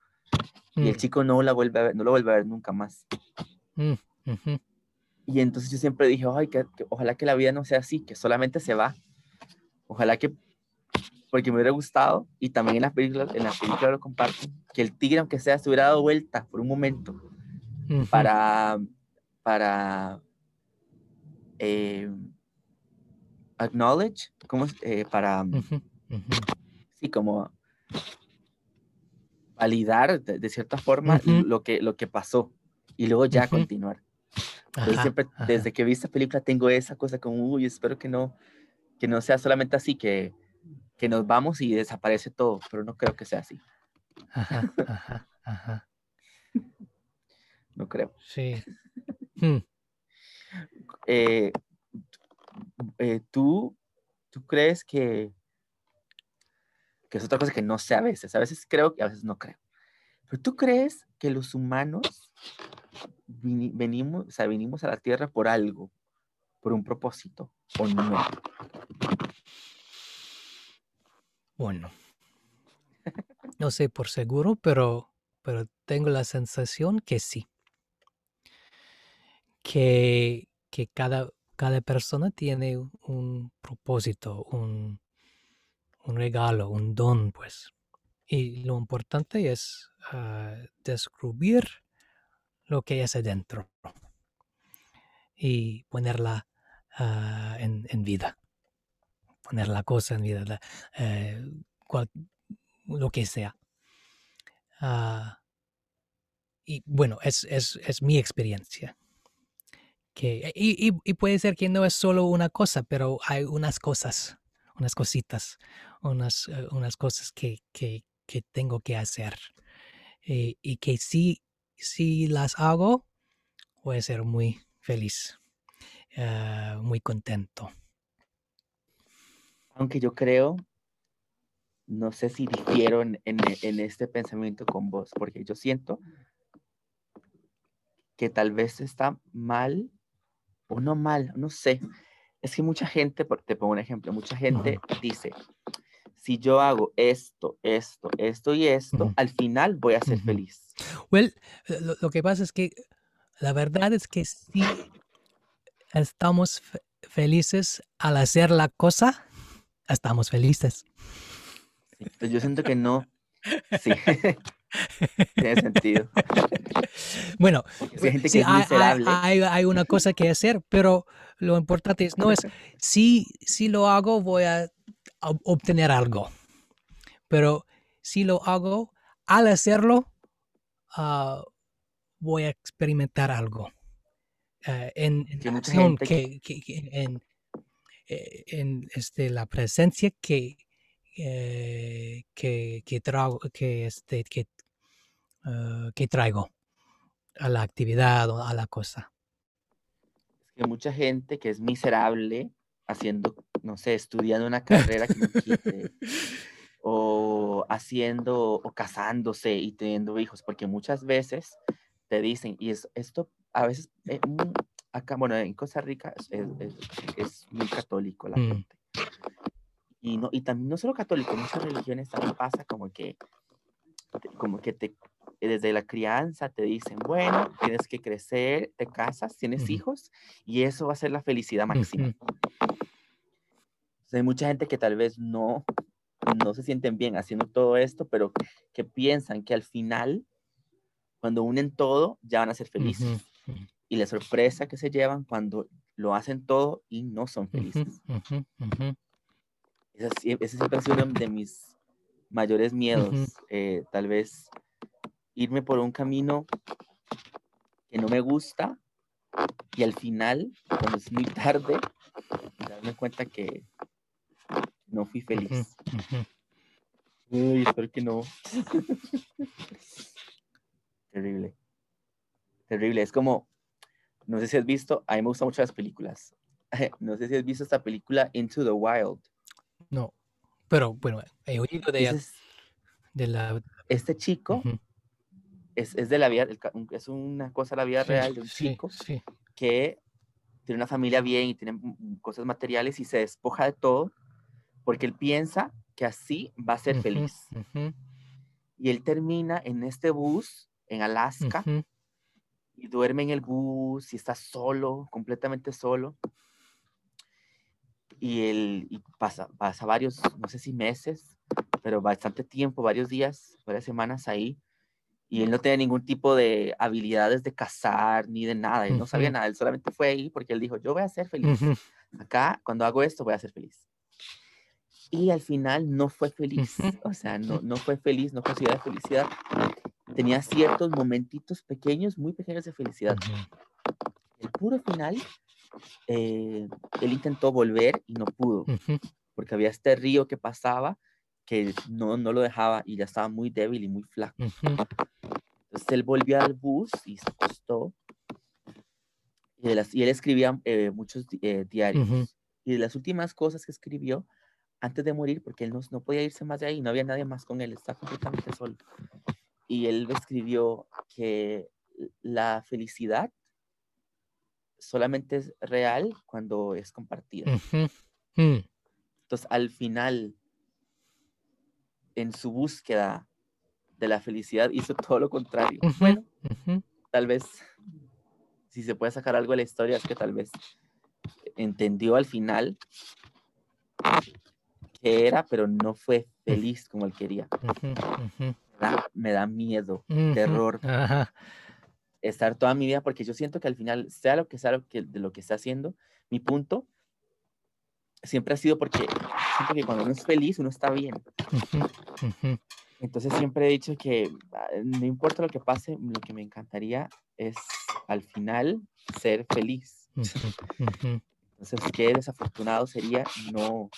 A: Y el mm. chico no, la vuelve a ver, no lo vuelve a ver nunca más. Y entonces yo siempre dije, Ay, que, ojalá que la vida no sea así, que solamente se va. Ojalá que, porque me hubiera gustado, y también en las películas, en las películas lo comparto, que el tigre, aunque sea, se hubiera dado vuelta por un momento para, para eh, acknowledge, ¿cómo, eh, para, sí, como validar de, cierta forma lo, que, lo que pasó y luego ya continuar. Siempre, desde que vi esta película, tengo esa cosa como, uy, espero que no, que no sea solamente así, que, que nos vamos y desaparece todo, pero no creo que sea así. No creo.
B: Sí. Hmm.
A: Eh, eh, ¿tú, ¿Tú crees que, que es otra cosa que no sé a veces? A veces creo y a veces no creo. Pero tú crees que los humanos venimos, o sea, venimos a la Tierra por algo, por un propósito, o no?
B: Bueno, no sé por seguro, pero, pero tengo la sensación que sí. Que, que cada, cada persona tiene un propósito, un, un regalo, un don, pues. Y lo importante es ah, descubrir lo que es adentro y ponerla ah, en, vida, poner la cosa en vida, eh, lo que sea. Ah, y bueno, es, es, mi experiencia. Que, y, y, puede ser que no es solo una cosa, pero hay unas cosas, unas cositas, unas, eh, unas cosas que, que, que tengo que hacer. Eh, y que si, si las hago, voy a ser muy feliz, ah, muy contento.
A: Aunque yo creo, no sé si difiero en, en, este pensamiento con vos, porque yo siento que tal vez está mal o no mal, no sé. Es que mucha gente, te pongo un ejemplo, mucha gente dice, si yo hago esto, esto, esto y esto, al final voy a ser feliz.
B: Well, lo, que pasa es que la verdad es que si estamos felices al hacer la cosa, estamos felices.
A: Pues yo siento que no. Sí. Tiene sentido.
B: Bueno, hay, hay, una cosa que hacer, pero lo importante es, no es, si, si lo hago, voy a obtener algo. Pero si lo hago, al hacerlo, ah, voy a experimentar algo. Eh, en, en, que, en, eh, en este, la presencia que, eh, que, que, traigo, que, este, que, ah, que traigo a la actividad o a la cosa.
A: Que mucha gente que es miserable haciendo, no sé, estudiando una carrera que no quiere, o haciendo, o casándose y teniendo hijos, porque muchas veces te dicen, y es, esto a veces, eh, mm, acá, bueno, en Costa Rica es, muy católico la mm. gente. Y, no, y también no solo católico, muchas religiones también pasa como que como que te, desde la crianza te dicen, bueno, tienes que crecer, te casas, tienes hijos y eso va a ser la felicidad máxima. hay mucha gente que tal vez no, no se sienten bien haciendo todo esto, pero que piensan que al final, cuando unen todo, ya van a ser felices. Y la sorpresa que se llevan cuando lo hacen todo y no son felices. Ese, siempre ha sido uno de mis mayores miedos. Eh, tal vez irme por un camino que no me gusta y al final, cuando es muy tarde, darme cuenta que no fui feliz. Uy, espero que no. Terrible. Terrible. Es como, no sé si has visto, a mí me gustan mucho las películas. No sé si has visto esta película Into the Wild.
B: No, pero bueno, he oído de, ella, de la...
A: Este chico es, de la vida, es una cosa de la vida real de un chico que tiene una familia bien y tiene cosas materiales y se despoja de todo porque él piensa que así va a ser feliz. Y él termina en este bus en Alaska y duerme en el bus y está solo, completamente solo. Y él y pasa, pasa varios, no sé si meses, pero bastante tiempo, varios días, varias semanas ahí. Y él no tenía ningún tipo de habilidades de cazar ni de nada. Él no sabía nada. Él solamente fue ahí porque él dijo, yo voy a ser feliz. Acá, cuando hago esto, voy a ser feliz. Y al final no fue feliz. O sea, no, no fue feliz, no consiguió la felicidad tenía ciertos momentitos pequeños, muy pequeños de felicidad. El puro final, eh, él intentó volver y no pudo, porque había este río que pasaba que no, no lo dejaba y ya estaba muy débil y muy flaco. Entonces él volvió al bus y se acostó. Y, y él escribía eh, muchos eh, diarios. Y de las últimas cosas que escribió antes de morir, porque él no, no podía irse más de ahí, no había nadie más con él, estaba completamente solo y él escribió que la felicidad solamente es real cuando es compartida. Mm. Entonces, al final, en su búsqueda de la felicidad, hizo todo lo contrario. Bueno, tal vez, si se puede sacar algo de la historia, es que tal vez entendió al final que era, pero no fue feliz como él quería me da miedo, terror. Estar toda mi vida, porque yo siento que al final, sea lo que sea lo que, de lo que está haciendo, mi punto siempre ha sido porque siento que cuando uno es feliz, uno está bien. Entonces siempre he dicho que ah, no importa lo que pase, lo que me encantaría es al final ser feliz. Entonces, qué desafortunado sería no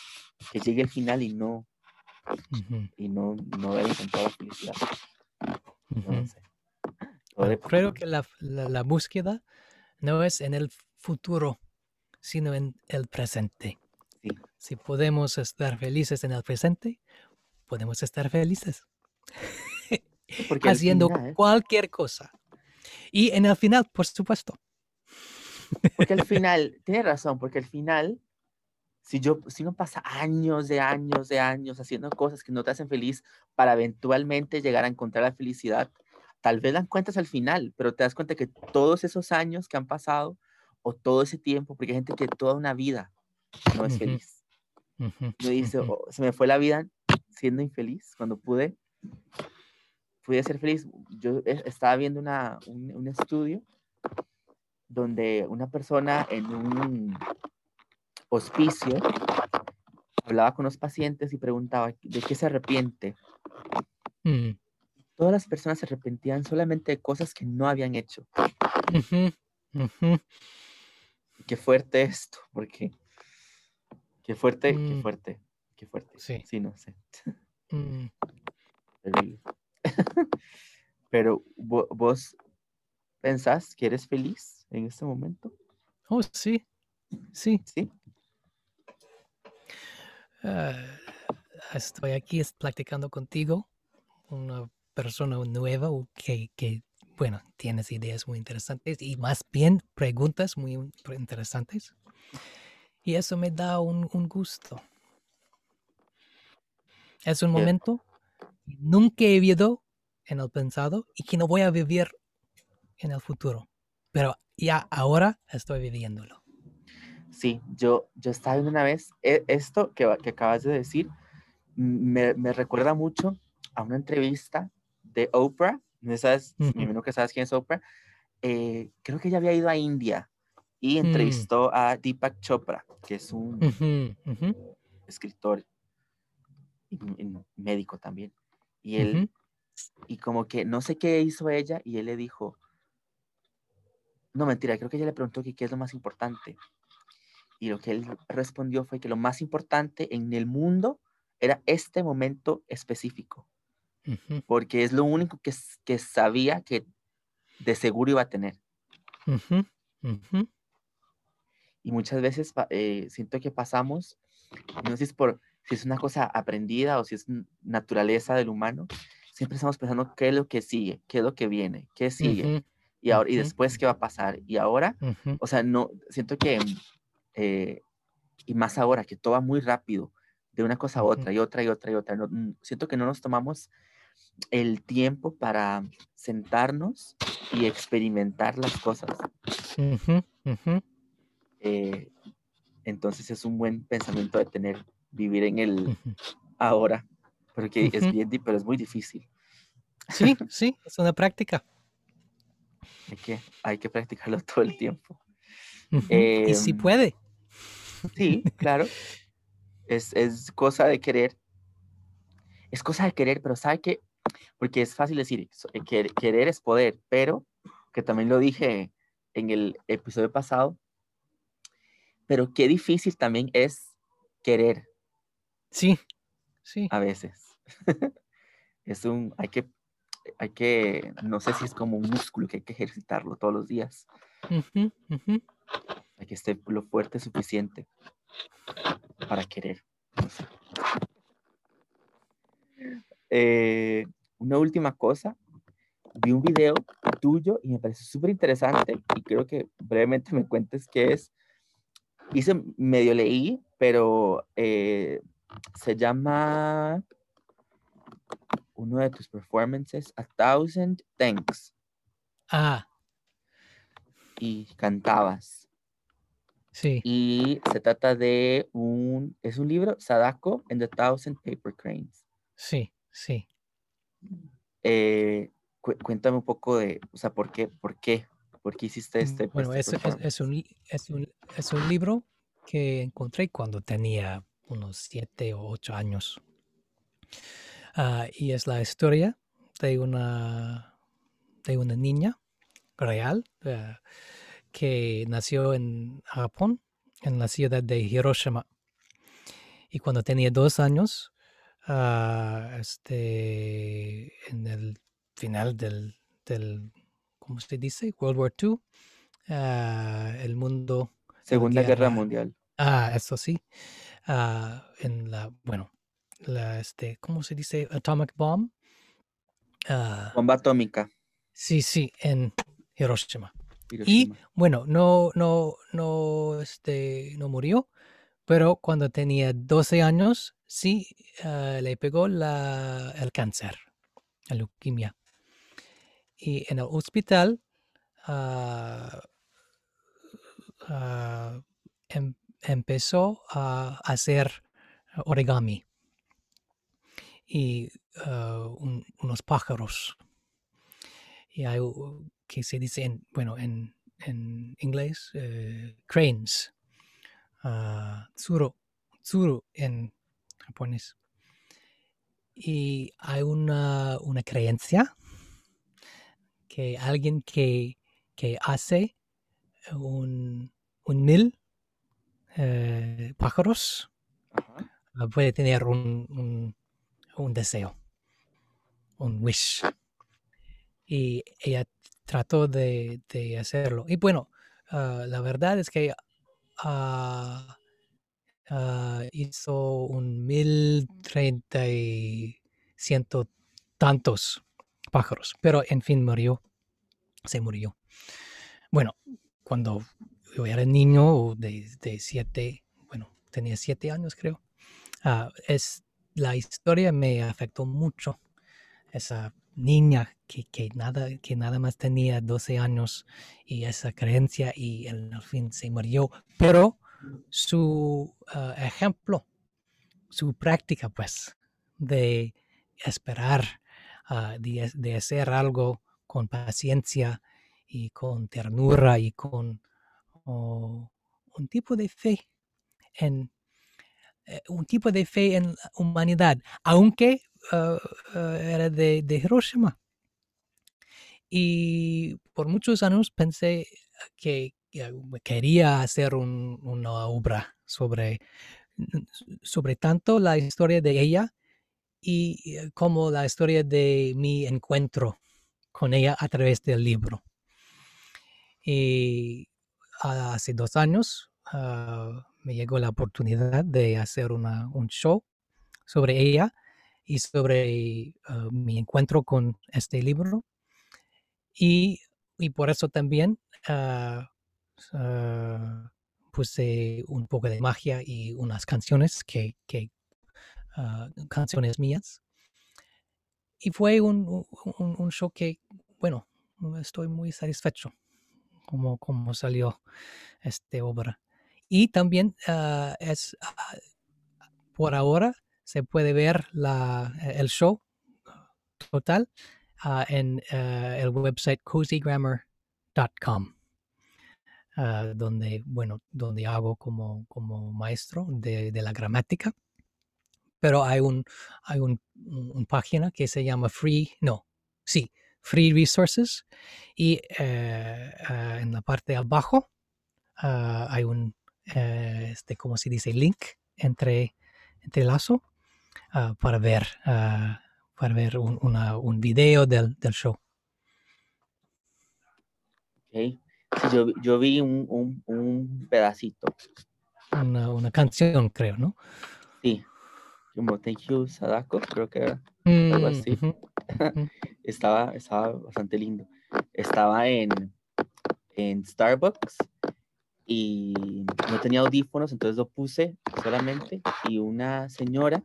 A: que llegue el final y no y no, no haber encontrado la felicidad.
B: Creo que la, la, búsqueda no es en el futuro, sino en el presente. Si podemos estar felices en el presente, podemos estar felices. Haciendo cualquier cosa. Y en el final, por supuesto.
A: Porque al final, tiene razón, porque al final si yo, si uno pasa años de años de años haciendo cosas que no te hacen feliz para eventualmente llegar a encontrar la felicidad, tal vez la encuentras al final, pero te das cuenta que todos esos años que han pasado o todo ese tiempo, porque hay gente que toda una vida no es feliz. Yo dice, oh, se me fue la vida siendo infeliz cuando pude, pude ser feliz. Yo e, estaba viendo una, un, un estudio donde una persona en un hospicio, hablaba con los pacientes y preguntaba de qué se arrepiente. Mm. Todas las personas se arrepentían solamente de cosas que no habían hecho. Qué fuerte esto, porque qué fuerte, qué mm. fuerte, qué fuerte. Sí, sí no sé. Mm. Pero vos pensás que eres feliz en este momento?
B: Oh, sí. Sí. Sí. Ah, estoy aquí platicando contigo, una persona nueva que, que, bueno, tienes ideas muy interesantes y más bien preguntas muy interesantes. Y eso me da un, gusto. Es un momento que nunca he vivido en el pasado y que no voy a vivir en el futuro. Pero ya ahora estoy viviéndolo.
A: Sí, yo, yo estaba viendo una vez, e, esto que, que acabas de decir, me, me, recuerda mucho a una entrevista de Oprah, ¿no sabes? Uh que sabes quién es Oprah. Eh, creo que ella había ido a India y mm. entrevistó a Deepak Chopra, que es un escritor y, médico también. Y él, y como que no sé qué hizo ella, y él le dijo, no mentira, creo que ella le preguntó que qué es lo más importante. Y lo que él respondió fue que lo más importante en el mundo era este momento específico, porque es lo único que, que sabía que de seguro iba a tener. Y muchas veces eh, siento que pasamos, no sé si es, por, si es una cosa aprendida o si es naturaleza del humano, siempre estamos pensando qué es lo que sigue, qué es lo que viene, qué sigue, y, ahora, y después qué va a pasar. Y ahora, o sea, no, siento que, eh, y más ahora, que todo va muy rápido, de una cosa a otra, y otra, y otra, y otra. No, siento que no nos tomamos el tiempo para sentarnos y experimentar las cosas. Eh, entonces es un buen pensamiento de tener, vivir en el ahora, porque es bien, pero es muy difícil.
B: Sí, sí, es una práctica.
A: Hay que, hay que practicarlo todo el tiempo.
B: y si em, puede.
A: Sí, claro. Es, es, cosa de querer. Es cosa de querer, pero ¿sabe qué? Porque es fácil decir, eh, querer es poder, pero, que también lo dije en el episodio pasado, pero qué difícil también es querer.
B: Sí, sí.
A: A veces. es un, hay que, hay que, no sé si es como un músculo que hay que ejercitarlo todos los días. Hay que estar lo fuerte suficiente para querer. Eh, una última cosa, vi un video tuyo y me pareció súper interesante y creo que brevemente me cuentes qué es hice, medio leí, pero eh, se llama uno de tus performances, A Thousand Thanks.
B: Ah.
A: Y cantabas.
B: Sí.
A: Y se trata de un, es un libro, Sadako and the Thousand Paper Cranes.
B: Sí, sí.
A: Eh, cuéntame un poco de, o sea, ¿por qué, por qué ¿Por qué hiciste este?
B: Bueno,
A: este
B: es, es, un, es, un, es, un, libro que encontré cuando tenía unos siete o ocho años. Uh, y es la historia de una, de una niña real uh, que nació en Japón, en la ciudad de Hiroshima. Y cuando tenía dos años, uh, este, en el final del, del ¿cómo se dice? World War II, ah, el mundo.
A: Segunda Guerra, Mundial.
B: Ah, eso sí. Ah, en la, bueno, la, este, ¿cómo se dice? Atomic Bomb.
A: Ah. Bomba atómica.
B: Sí, sí, en Hiroshima. Y bueno, no, no, no, este, no murió, pero cuando tenía 12 años, sí, le pegó la, el cáncer, la leucemia y en el hospital ah, ah, em, empezó a hacer origami y ah, unos pájaros. Y hay que se dice, en, bueno, en, en inglés, eh, cranes, tsuru, tsuru en japonés. Y hay una, una creencia que alguien que, hace un, mil eh, pájaros ah, puede tener un, deseo, un wish. Y ella trató de, hacerlo. Y bueno, ah, la verdad es que ah, hizo un mil treinta y ciento tantos pájaros, pero en fin murió se murió. Bueno, cuando yo era niño de, de siete, bueno, tenía siete años creo, ah, es, la historia me afectó mucho. Esa, niña que, que, nada, que nada más tenía 12 años y esa creencia y al fin se murió. Pero su ah, ejemplo, su práctica, pues, de esperar, ah, de, hacer algo con paciencia y con ternura y con un tipo de fe en eh, un tipo de fe en la humanidad, aunque ah, era de, Hiroshima. Y por muchos años pensé que, quería hacer una obra sobre, sobre tanto la historia de ella y eh, como la historia de mi encuentro con ella a través del libro. Y hace dos años ah, me llegó la oportunidad de hacer un show sobre ella y sobre ah, mi encuentro con este libro. Y, y por eso también uh, puse un poco de magia y unas canciones que canciones mías. Y fue un, un, show que, bueno, estoy muy satisfecho como, como salió esta obra. Y también ah, es, ah, por ahora, se puede ver la, el show total uh, en el website cozygrammar.com. donde, bueno, donde hago como, como maestro de, de la gramática pero hay un, hay un, página que se llama Free, no, sí, Free Resources y eh, ah, en la parte de abajo ah, hay un, eh, este, como se dice, link entre, entre lazo uh, para ver, para ver un, una, un video del, del show.
A: Okay. yo, yo, vi un, un, un pedacito.
B: Una, una, canción, creo, ¿no?
A: Sí, como Thank You Sadako, creo que era algo
B: mm,
A: así. estaba, estaba bastante lindo. Estaba en, en Starbucks y no tenía audífonos, entonces lo puse solamente y una señora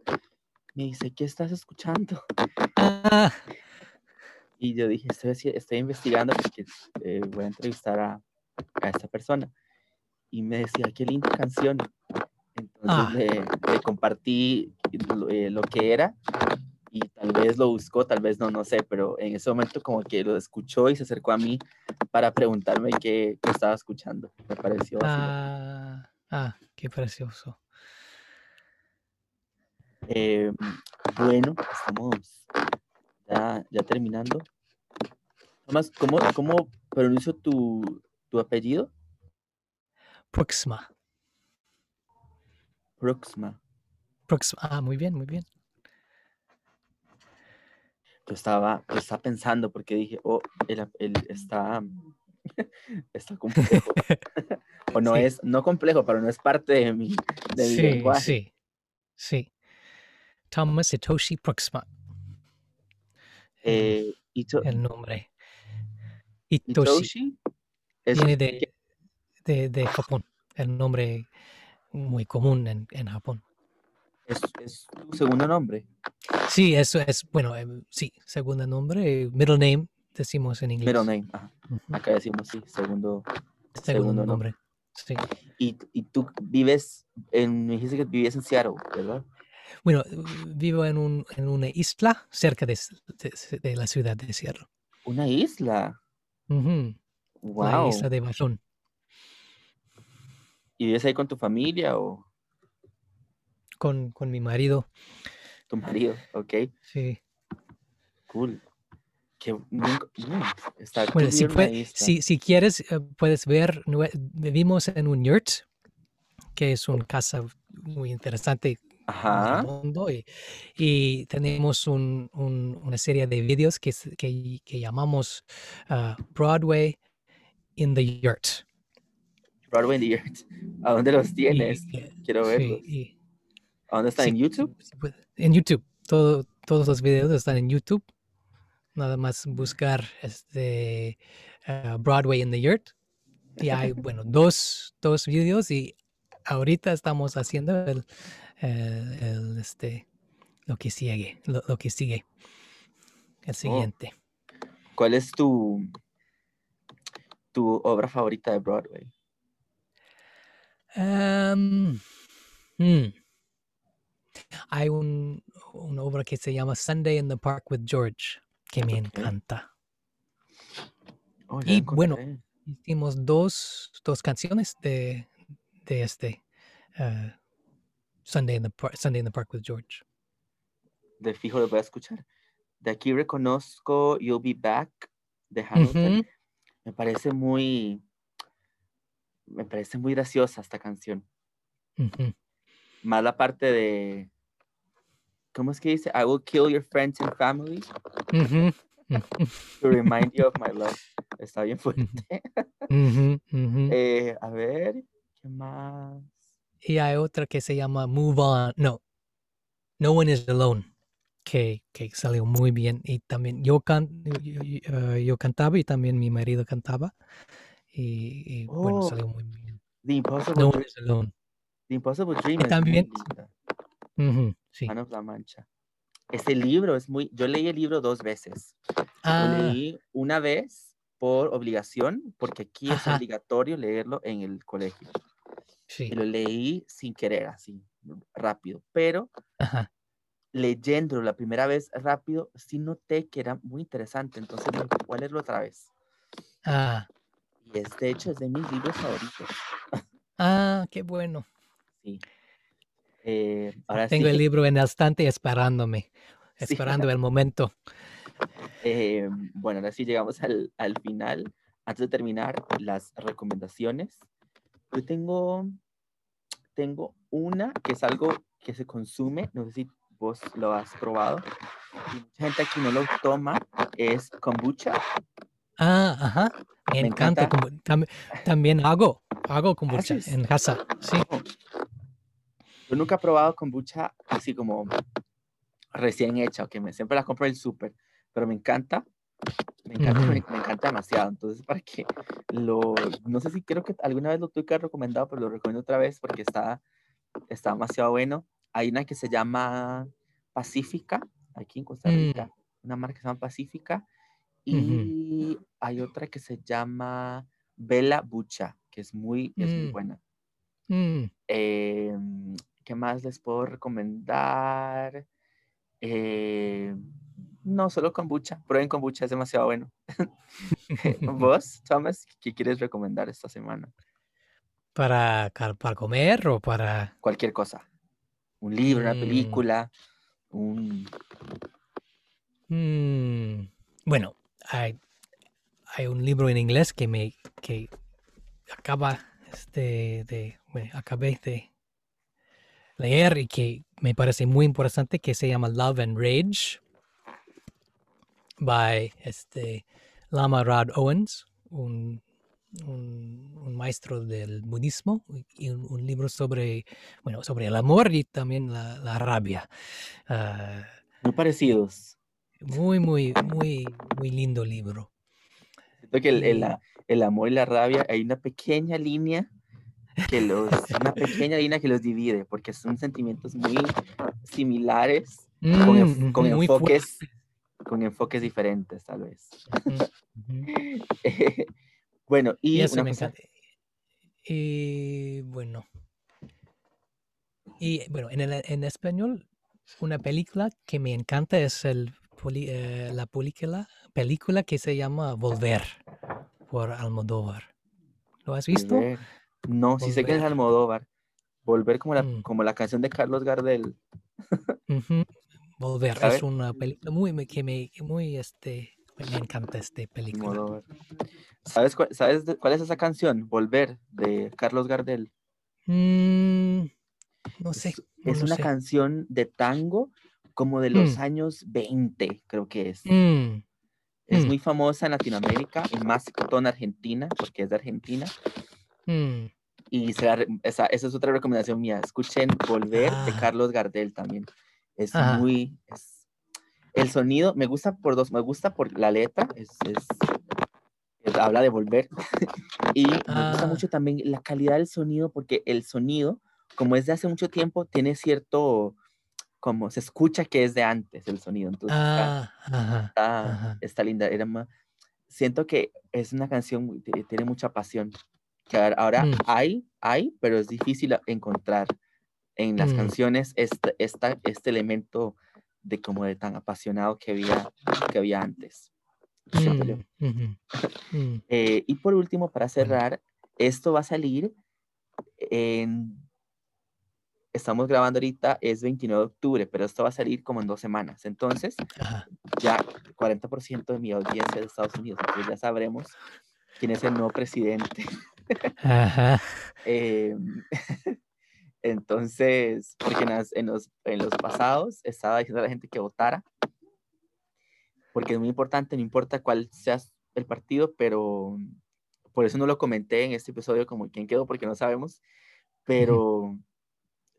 A: me dice, ¿qué estás escuchando?
B: Ah.
A: Y yo dije, estoy, estoy investigando porque eh, voy a entrevistar a, a esta persona. Y me decía, qué linda canción. Entonces ah. le, compartí eh, lo, que era y tal vez lo buscó, tal vez no, no sé, pero en ese momento como que lo escuchó y se acercó a mí para preguntarme qué, estaba escuchando. Me pareció
B: ah, ah, qué precioso.
A: Eh, bueno, estamos ya, ya terminando. Tomás, ¿cómo, cómo pronuncio tu, tu apellido?
B: Próxima.
A: Proxima.
B: Proxima. Ah, muy bien, muy bien.
A: Yo estaba, estaba pensando porque dije, oh, él, está, está complejo. o no es, no complejo, pero no es parte de mi, de
B: sí, lenguaje. Sí, sí. Thomas Hitoshi Proxima.
A: Eh,
B: el nombre. Hitoshi. Viene de, de, de Japón. El nombre muy común en, en Japón.
A: ¿Es, ¿Es, tu segundo nombre?
B: Sí, eso es, bueno, eh, sí, segundo nombre, middle name, decimos en inglés.
A: Middle name, acá decimos, sí, segundo,
B: segundo, nombre. Sí.
A: Y, y, tú vives, en, me dijiste que vivías en Seattle, ¿verdad?
B: Bueno, vivo en, un, en una isla cerca de, de, la ciudad de Seattle.
A: ¿Una isla?
B: Wow. La isla de Bajón.
A: ¿Y vives ahí con tu familia o?
B: Con, con mi marido.
A: Tu marido, ok.
B: Sí.
A: Cool. Que, mm, está
B: bueno, si, si, quieres, eh, puedes ver, vivimos en un yurt, que es una casa muy interesante
A: Ajá.
B: Mundo, y, y, tenemos un, un, una serie de videos que, que, que llamamos uh, Broadway in the Yurt.
A: Broadway in the Earth. ¿A dónde los tienes? Quiero verlos. ¿A dónde están? ¿En YouTube?
B: En YouTube. Todo, todos los videos están en YouTube. Nada más buscar este uh, Broadway in the Earth. Y hay, bueno, dos, dos videos y ahorita estamos haciendo el, el, este, lo que sigue, lo, que sigue. el oh. siguiente.
A: ¿Cuál es tu, tu obra favorita de Broadway?
B: Um, hmm. Hay un, una obra que se llama Sunday in the Park with George, que me encanta. Oh, y bueno, hicimos dos, dos canciones de, de este uh, Sunday, in the Sunday in the Park with George.
A: De fijo lo voy a escuchar. De aquí reconozco You'll Be Back de Hamilton. Me parece muy, me parece muy graciosa esta canción. Más la parte de, ¿cómo es que dice? I will kill your friends and family. to remind you of my love. Está bien fuerte. Eh, a ver, ¿qué más?
B: Y hay otra que se llama Move On. No, No One is Alone que, que salió muy bien. Y también yo, can, yo, eh, cantaba y también mi marido cantaba. Y, bueno, oh, salió muy bien.
A: The Impossible, no Dream. Alone. The Impossible Dream.
B: También.
A: sí. Man of La Mancha. Ese libro es muy. Yo leí el libro dos veces. Ah. Lo leí una vez por obligación, porque aquí es obligatorio leerlo en el colegio. Sí. Y lo leí sin querer, así, rápido. Pero Ajá leyéndolo la primera vez rápido, sí noté que era muy interesante. Entonces, voy a leerlo otra vez. Ah. Y es, de hecho, es de mis libros favoritos.
B: Ah, qué bueno.
A: Sí. Eh, ahora
B: Tengo el libro en el estante esperándome, esperando el momento.
A: Eh, bueno, ahora sí llegamos al, al, final. Antes de terminar, las recomendaciones. Yo tengo, tengo una que es algo que se consume, no sé si vos lo has probado. Y mucha gente aquí no lo toma, es kombucha.
B: Ah, ajá. Me, encanta. también hago, hago kombucha en casa. Sí.
A: Yo nunca he probado kombucha así como recién hecha, que me siempre la compro en el súper, pero me encanta. Me encanta, me, encanta demasiado. Entonces, para que lo, no sé si creo que alguna vez lo tuve que recomendado, pero lo recomiendo otra vez porque está, está demasiado bueno hay una que se llama Pacífica, aquí en Costa Rica, mm. una marca que se llama Pacífica, y hay otra que se llama Bella Bucha, que es muy, es muy mm. buena. Mm. Em, ¿Qué más les puedo recomendar? Em, no, solo kombucha. Prueben kombucha, es demasiado bueno. ¿Vos, Thomas, qué quieres recomendar esta semana?
B: ¿Para, para comer o para...?
A: Cualquier cosa un libro, una mm. película, un...
B: Mm, bueno, hay, un libro en inglés que me que acaba este, de, acabé de leer y que me parece muy importante que se llama Love and Rage by este Lama Rod Owens, un un, maestro del budismo y un, libro sobre, bueno, sobre el amor y también la, rabia.
A: Uh, muy parecidos.
B: Muy, muy, muy, muy lindo libro.
A: Siento que el, el, amor y la rabia hay una pequeña línea que los, una pequeña línea que los divide, porque son sentimientos muy similares, con, con enfoques, con enfoques diferentes, tal vez. Bueno, y,
B: eso me encanta. Y bueno. Y bueno, en, el, en español, una película que me encanta es el, eh, la película, película que se llama Volver por Almodóvar. ¿Lo has visto?
A: No, sí sé que es Almodóvar. Volver como la, mm. como la canción de Carlos Gardel.
B: Volver es una película muy, que me, muy, este, me encanta esta película.
A: ¿Sabes, cuál, ¿Sabes cuál es esa canción? Volver, de Carlos Gardel.
B: Mm, no sé.
A: Es, una canción de tango como de los mm. años 20, creo que es. Mm, es muy famosa en Latinoamérica y más que todo en Argentina, porque es de Argentina. Y esa, es otra recomendación mía. Escuchen Volver de ah. Carlos Gardel también. Es muy, el sonido me gusta por dos, me gusta por la letra, es, habla de volver, y me gusta ah. mucho también la calidad del sonido, porque el sonido, como es de hace mucho tiempo, tiene cierto, como se escucha que es de antes el sonido. Entonces
B: Ah, ajá,
A: está,
B: ajá.
A: está linda. Era ma- siento que es una canción, tiene mucha pasión. Que ahora
B: Mm.
A: hay, hay, pero es difícil encontrar en las
B: Mm.
A: canciones este, esta, este elemento de como de tan apasionado que había, que había antes.
B: Mm, ujú, mm.
A: Eh, y por último, para cerrar, esto va a salir en... Estamos grabando ahorita, es 29 de octubre, pero esto va a salir como en dos semanas. Entonces,
B: Ajá.
A: ya 40% de mi audiencia de Estados Unidos, entonces ya sabremos quién es el nuevo presidente.
B: Ajá.
A: Eh, entonces, porque en, las- en los, en los pasados estaba diciendo a la gente que votara, porque es muy importante, no importa cuál sea el partido, pero por eso no lo comenté en este episodio como quién quedó, porque no sabemos, pero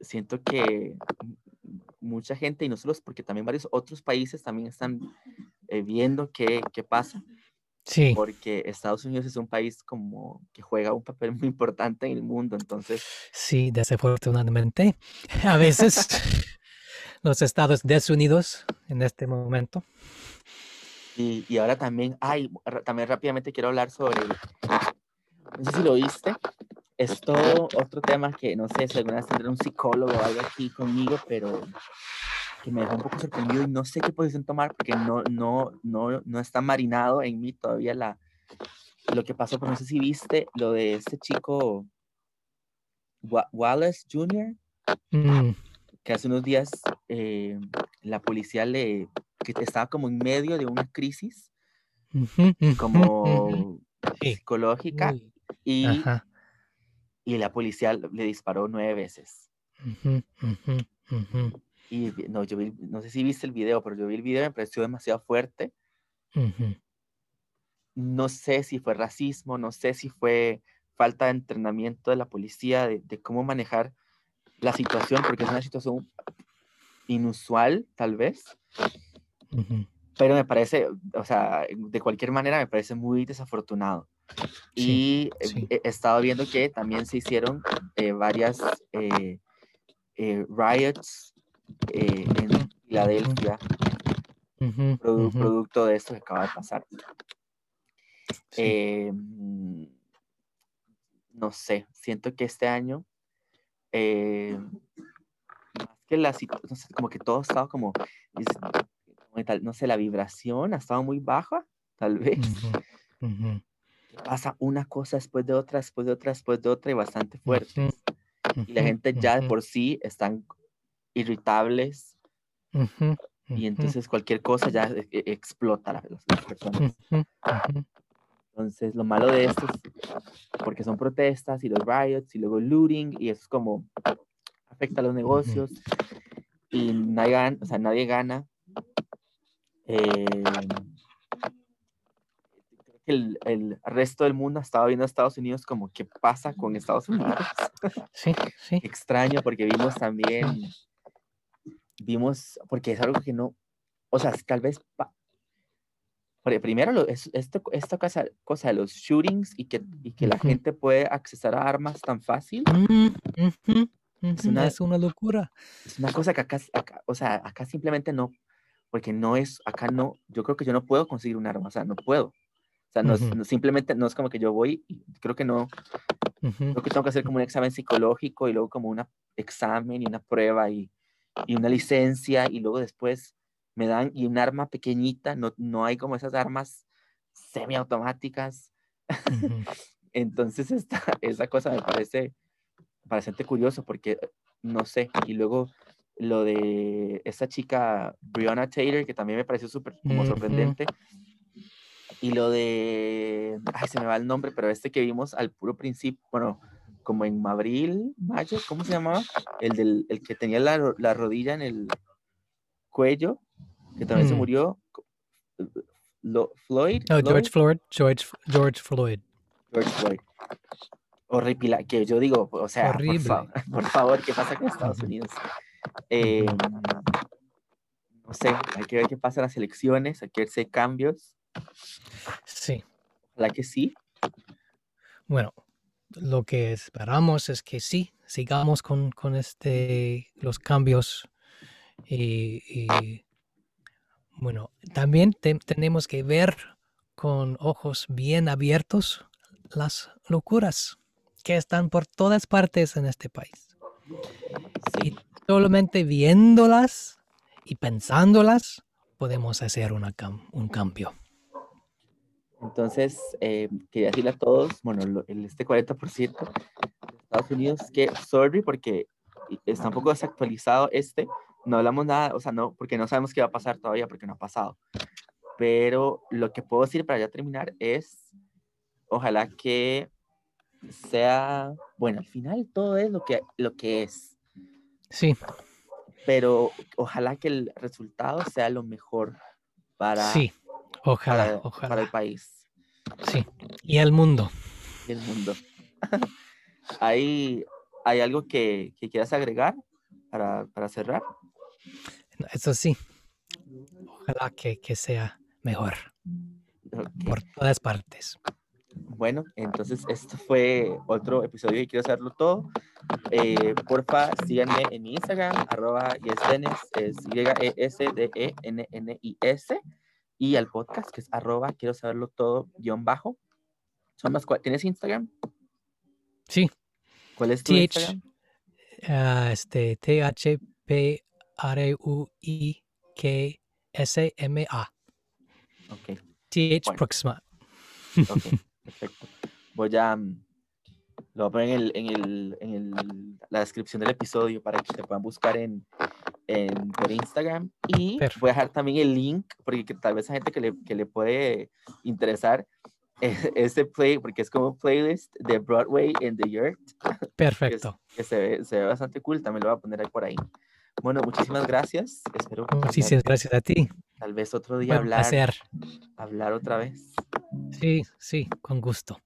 A: siento que mucha gente, y no solo porque también varios otros países también están eh, viendo qué, qué pasa,
B: Sí,
A: porque Estados Unidos es un país como que juega un papel muy importante en el mundo, entonces
B: sí, desafortunadamente. A veces los Estados desunidos en este momento.
A: Y, y ahora también, ay, también rápidamente quiero hablar sobre, no sé si lo viste, es todo otro tema que no sé si alguna vez tendré un psicólogo o algo aquí conmigo, pero que me dejó un poco sorprendido y no sé qué posición tomar porque no, no, no, no está marinado en mí todavía la, lo que pasó, pero no sé si viste lo de este chico Wa- Wallace Jr.,
B: Mm,
A: que hace unos días eh, la policía le, que estaba como en medio de una crisis como psicológica y, y la policía le disparó nueve veces. Y no, yo vi- no sé si viste el video, pero yo vi el video y me pareció demasiado fuerte. No sé si fue racismo, no sé si fue falta de entrenamiento de la policía, de, de cómo manejar la situación, porque es una situación inusual, tal vez, pero me parece, o sea, de cualquier manera me parece muy desafortunado.
B: Sí,
A: Y eh,
B: sí.
A: he he estado viendo que también se hicieron eh, varias eh, eh, riots eh, en Filadelfia,
B: Ujú,
A: produ-
B: ujú.
A: producto de esto que acaba de pasar.
B: Sí.
A: Eh, no sé, siento que este año, eh, más que la situación, no sé, como que todo ha estado como, no sé, la vibración ha estado muy baja, tal vez.
B: Ujú,
A: que Pasa una cosa después de otra, después de otra, después de otra y bastante fuerte. Y la gente ya de por sí están irritables
B: ujú,
A: y
B: ujú,
A: entonces cualquier cosa ya e- e- explota a las, las personas.
B: ujú, ujú.
A: Entonces, lo malo de esto es porque son protestas y los riots y luego looting y eso es como afecta a los negocios y nadie gana, o sea, nadie gana. Eh, el, el resto del mundo estaba viendo a Estados Unidos como qué pasa con Estados Unidos.
B: Sí, sí.
A: Extraño porque vimos también, vimos, porque es algo que no, o sea, tal vez primero, lo- es- esto, esta cosa, cosa de los shootings y que, y que la
B: Ujú.
A: gente puede accesar a armas tan fácil,
B: Mm, ujú, ujú,
A: una-
B: Es una locura.
A: es una cosa que acá, acá- o sea, acá simplemente no, porque no es, acá no, yo creo que yo no puedo conseguir un arma, o sea, no puedo. O sea, no, es-
B: Ujú.
A: no- simplemente no es como que yo voy y creo que no,
B: Ujú,
A: creo que tengo que hacer como un examen psicológico y luego como un examen y una prueba y, y una licencia y luego después me dan y un arma pequeñita, no, no hay como esas armas semiautomáticas. Entonces esta, esa cosa me parece bastante curioso porque no sé, y luego lo de esta chica Breonna Taylor que también me pareció súper como sorprendente. Y lo de, ay se me va el nombre, pero este que vimos al puro principio, bueno, como en abril, mayo, ¿cómo se llamaba? El del el que tenía la, la rodilla en el cuello, que también se
B: Mm.
A: murió, Lo- Floyd,
B: Oh,
A: Floyd?
B: George Floyd, George, George Floyd.
A: George Floyd. Horrible, que yo digo, o sea, por,
B: Horrible.
A: fa- por favor, ¿qué pasa con Estados. Unidos? Eh, no sé, hay que ver qué pasa en las elecciones, hay que ver si hay cambios,
B: Sí.
A: ojalá que sí.
B: Bueno, lo que esperamos es que sí, sigamos con, con este, los cambios Y, bueno, también tenemos que ver con ojos bien abiertos las locuras que están por todas partes en este país. Y solamente viéndolas y pensándolas podemos hacer un cambio.
A: Entonces, eh, quería decirle a todos, bueno, el, este 40% de Estados Unidos, que sorry porque está un poco desactualizado este, no hablamos nada, o sea, no, porque no sabemos qué va a pasar todavía, porque no ha pasado. Pero lo que puedo decir para ya terminar es, ojalá que sea, bueno, al final todo es lo que, lo que es.
B: Sí.
A: Pero ojalá que el resultado sea lo mejor para,
B: sí. Ojalá, ojalá.
A: para el país.
B: Sí, y el mundo.
A: Y el mundo. ¿Hay, ¿Hay algo que, que quieras agregar para, para cerrar?
B: Eso sí, ojalá que, que sea mejor por todas partes.
A: Bueno, entonces esto fue otro episodio y quiero hacerlo todo. Eh, porfa, síganme en mi Instagram, arroba yesdenes, es Y-E-S-D-E-N-N-I-S, y al podcast, que es arroba quiero saberlo todo, guion bajo. Son más, ¿Tienes Instagram?
B: Sí.
A: ¿Cuál es tu Instagram?
B: Uh, este, T-H-P-R-U-I-K-S-M-A.
A: Ok.
B: TH bueno. Proxima.
A: Ok, perfecto. Voy a, mm, lo voy a poner en, el, en, el, en el, la descripción del episodio para que te puedan buscar en, en por Instagram. Y perfecto. voy a dejar también el link, porque tal vez hay gente que le, que le puede interesar este play, porque es como playlist de Broadway in the Yurt.
B: Perfecto.
A: que, que se, ve, se, ve, bastante cool, también lo voy a poner ahí por ahí. Bueno, muchísimas gracias. Espero
B: que muchísimas gracias a ti.
A: Tal vez otro día hablar, hablar otra vez.
B: Sí, sí, con gusto.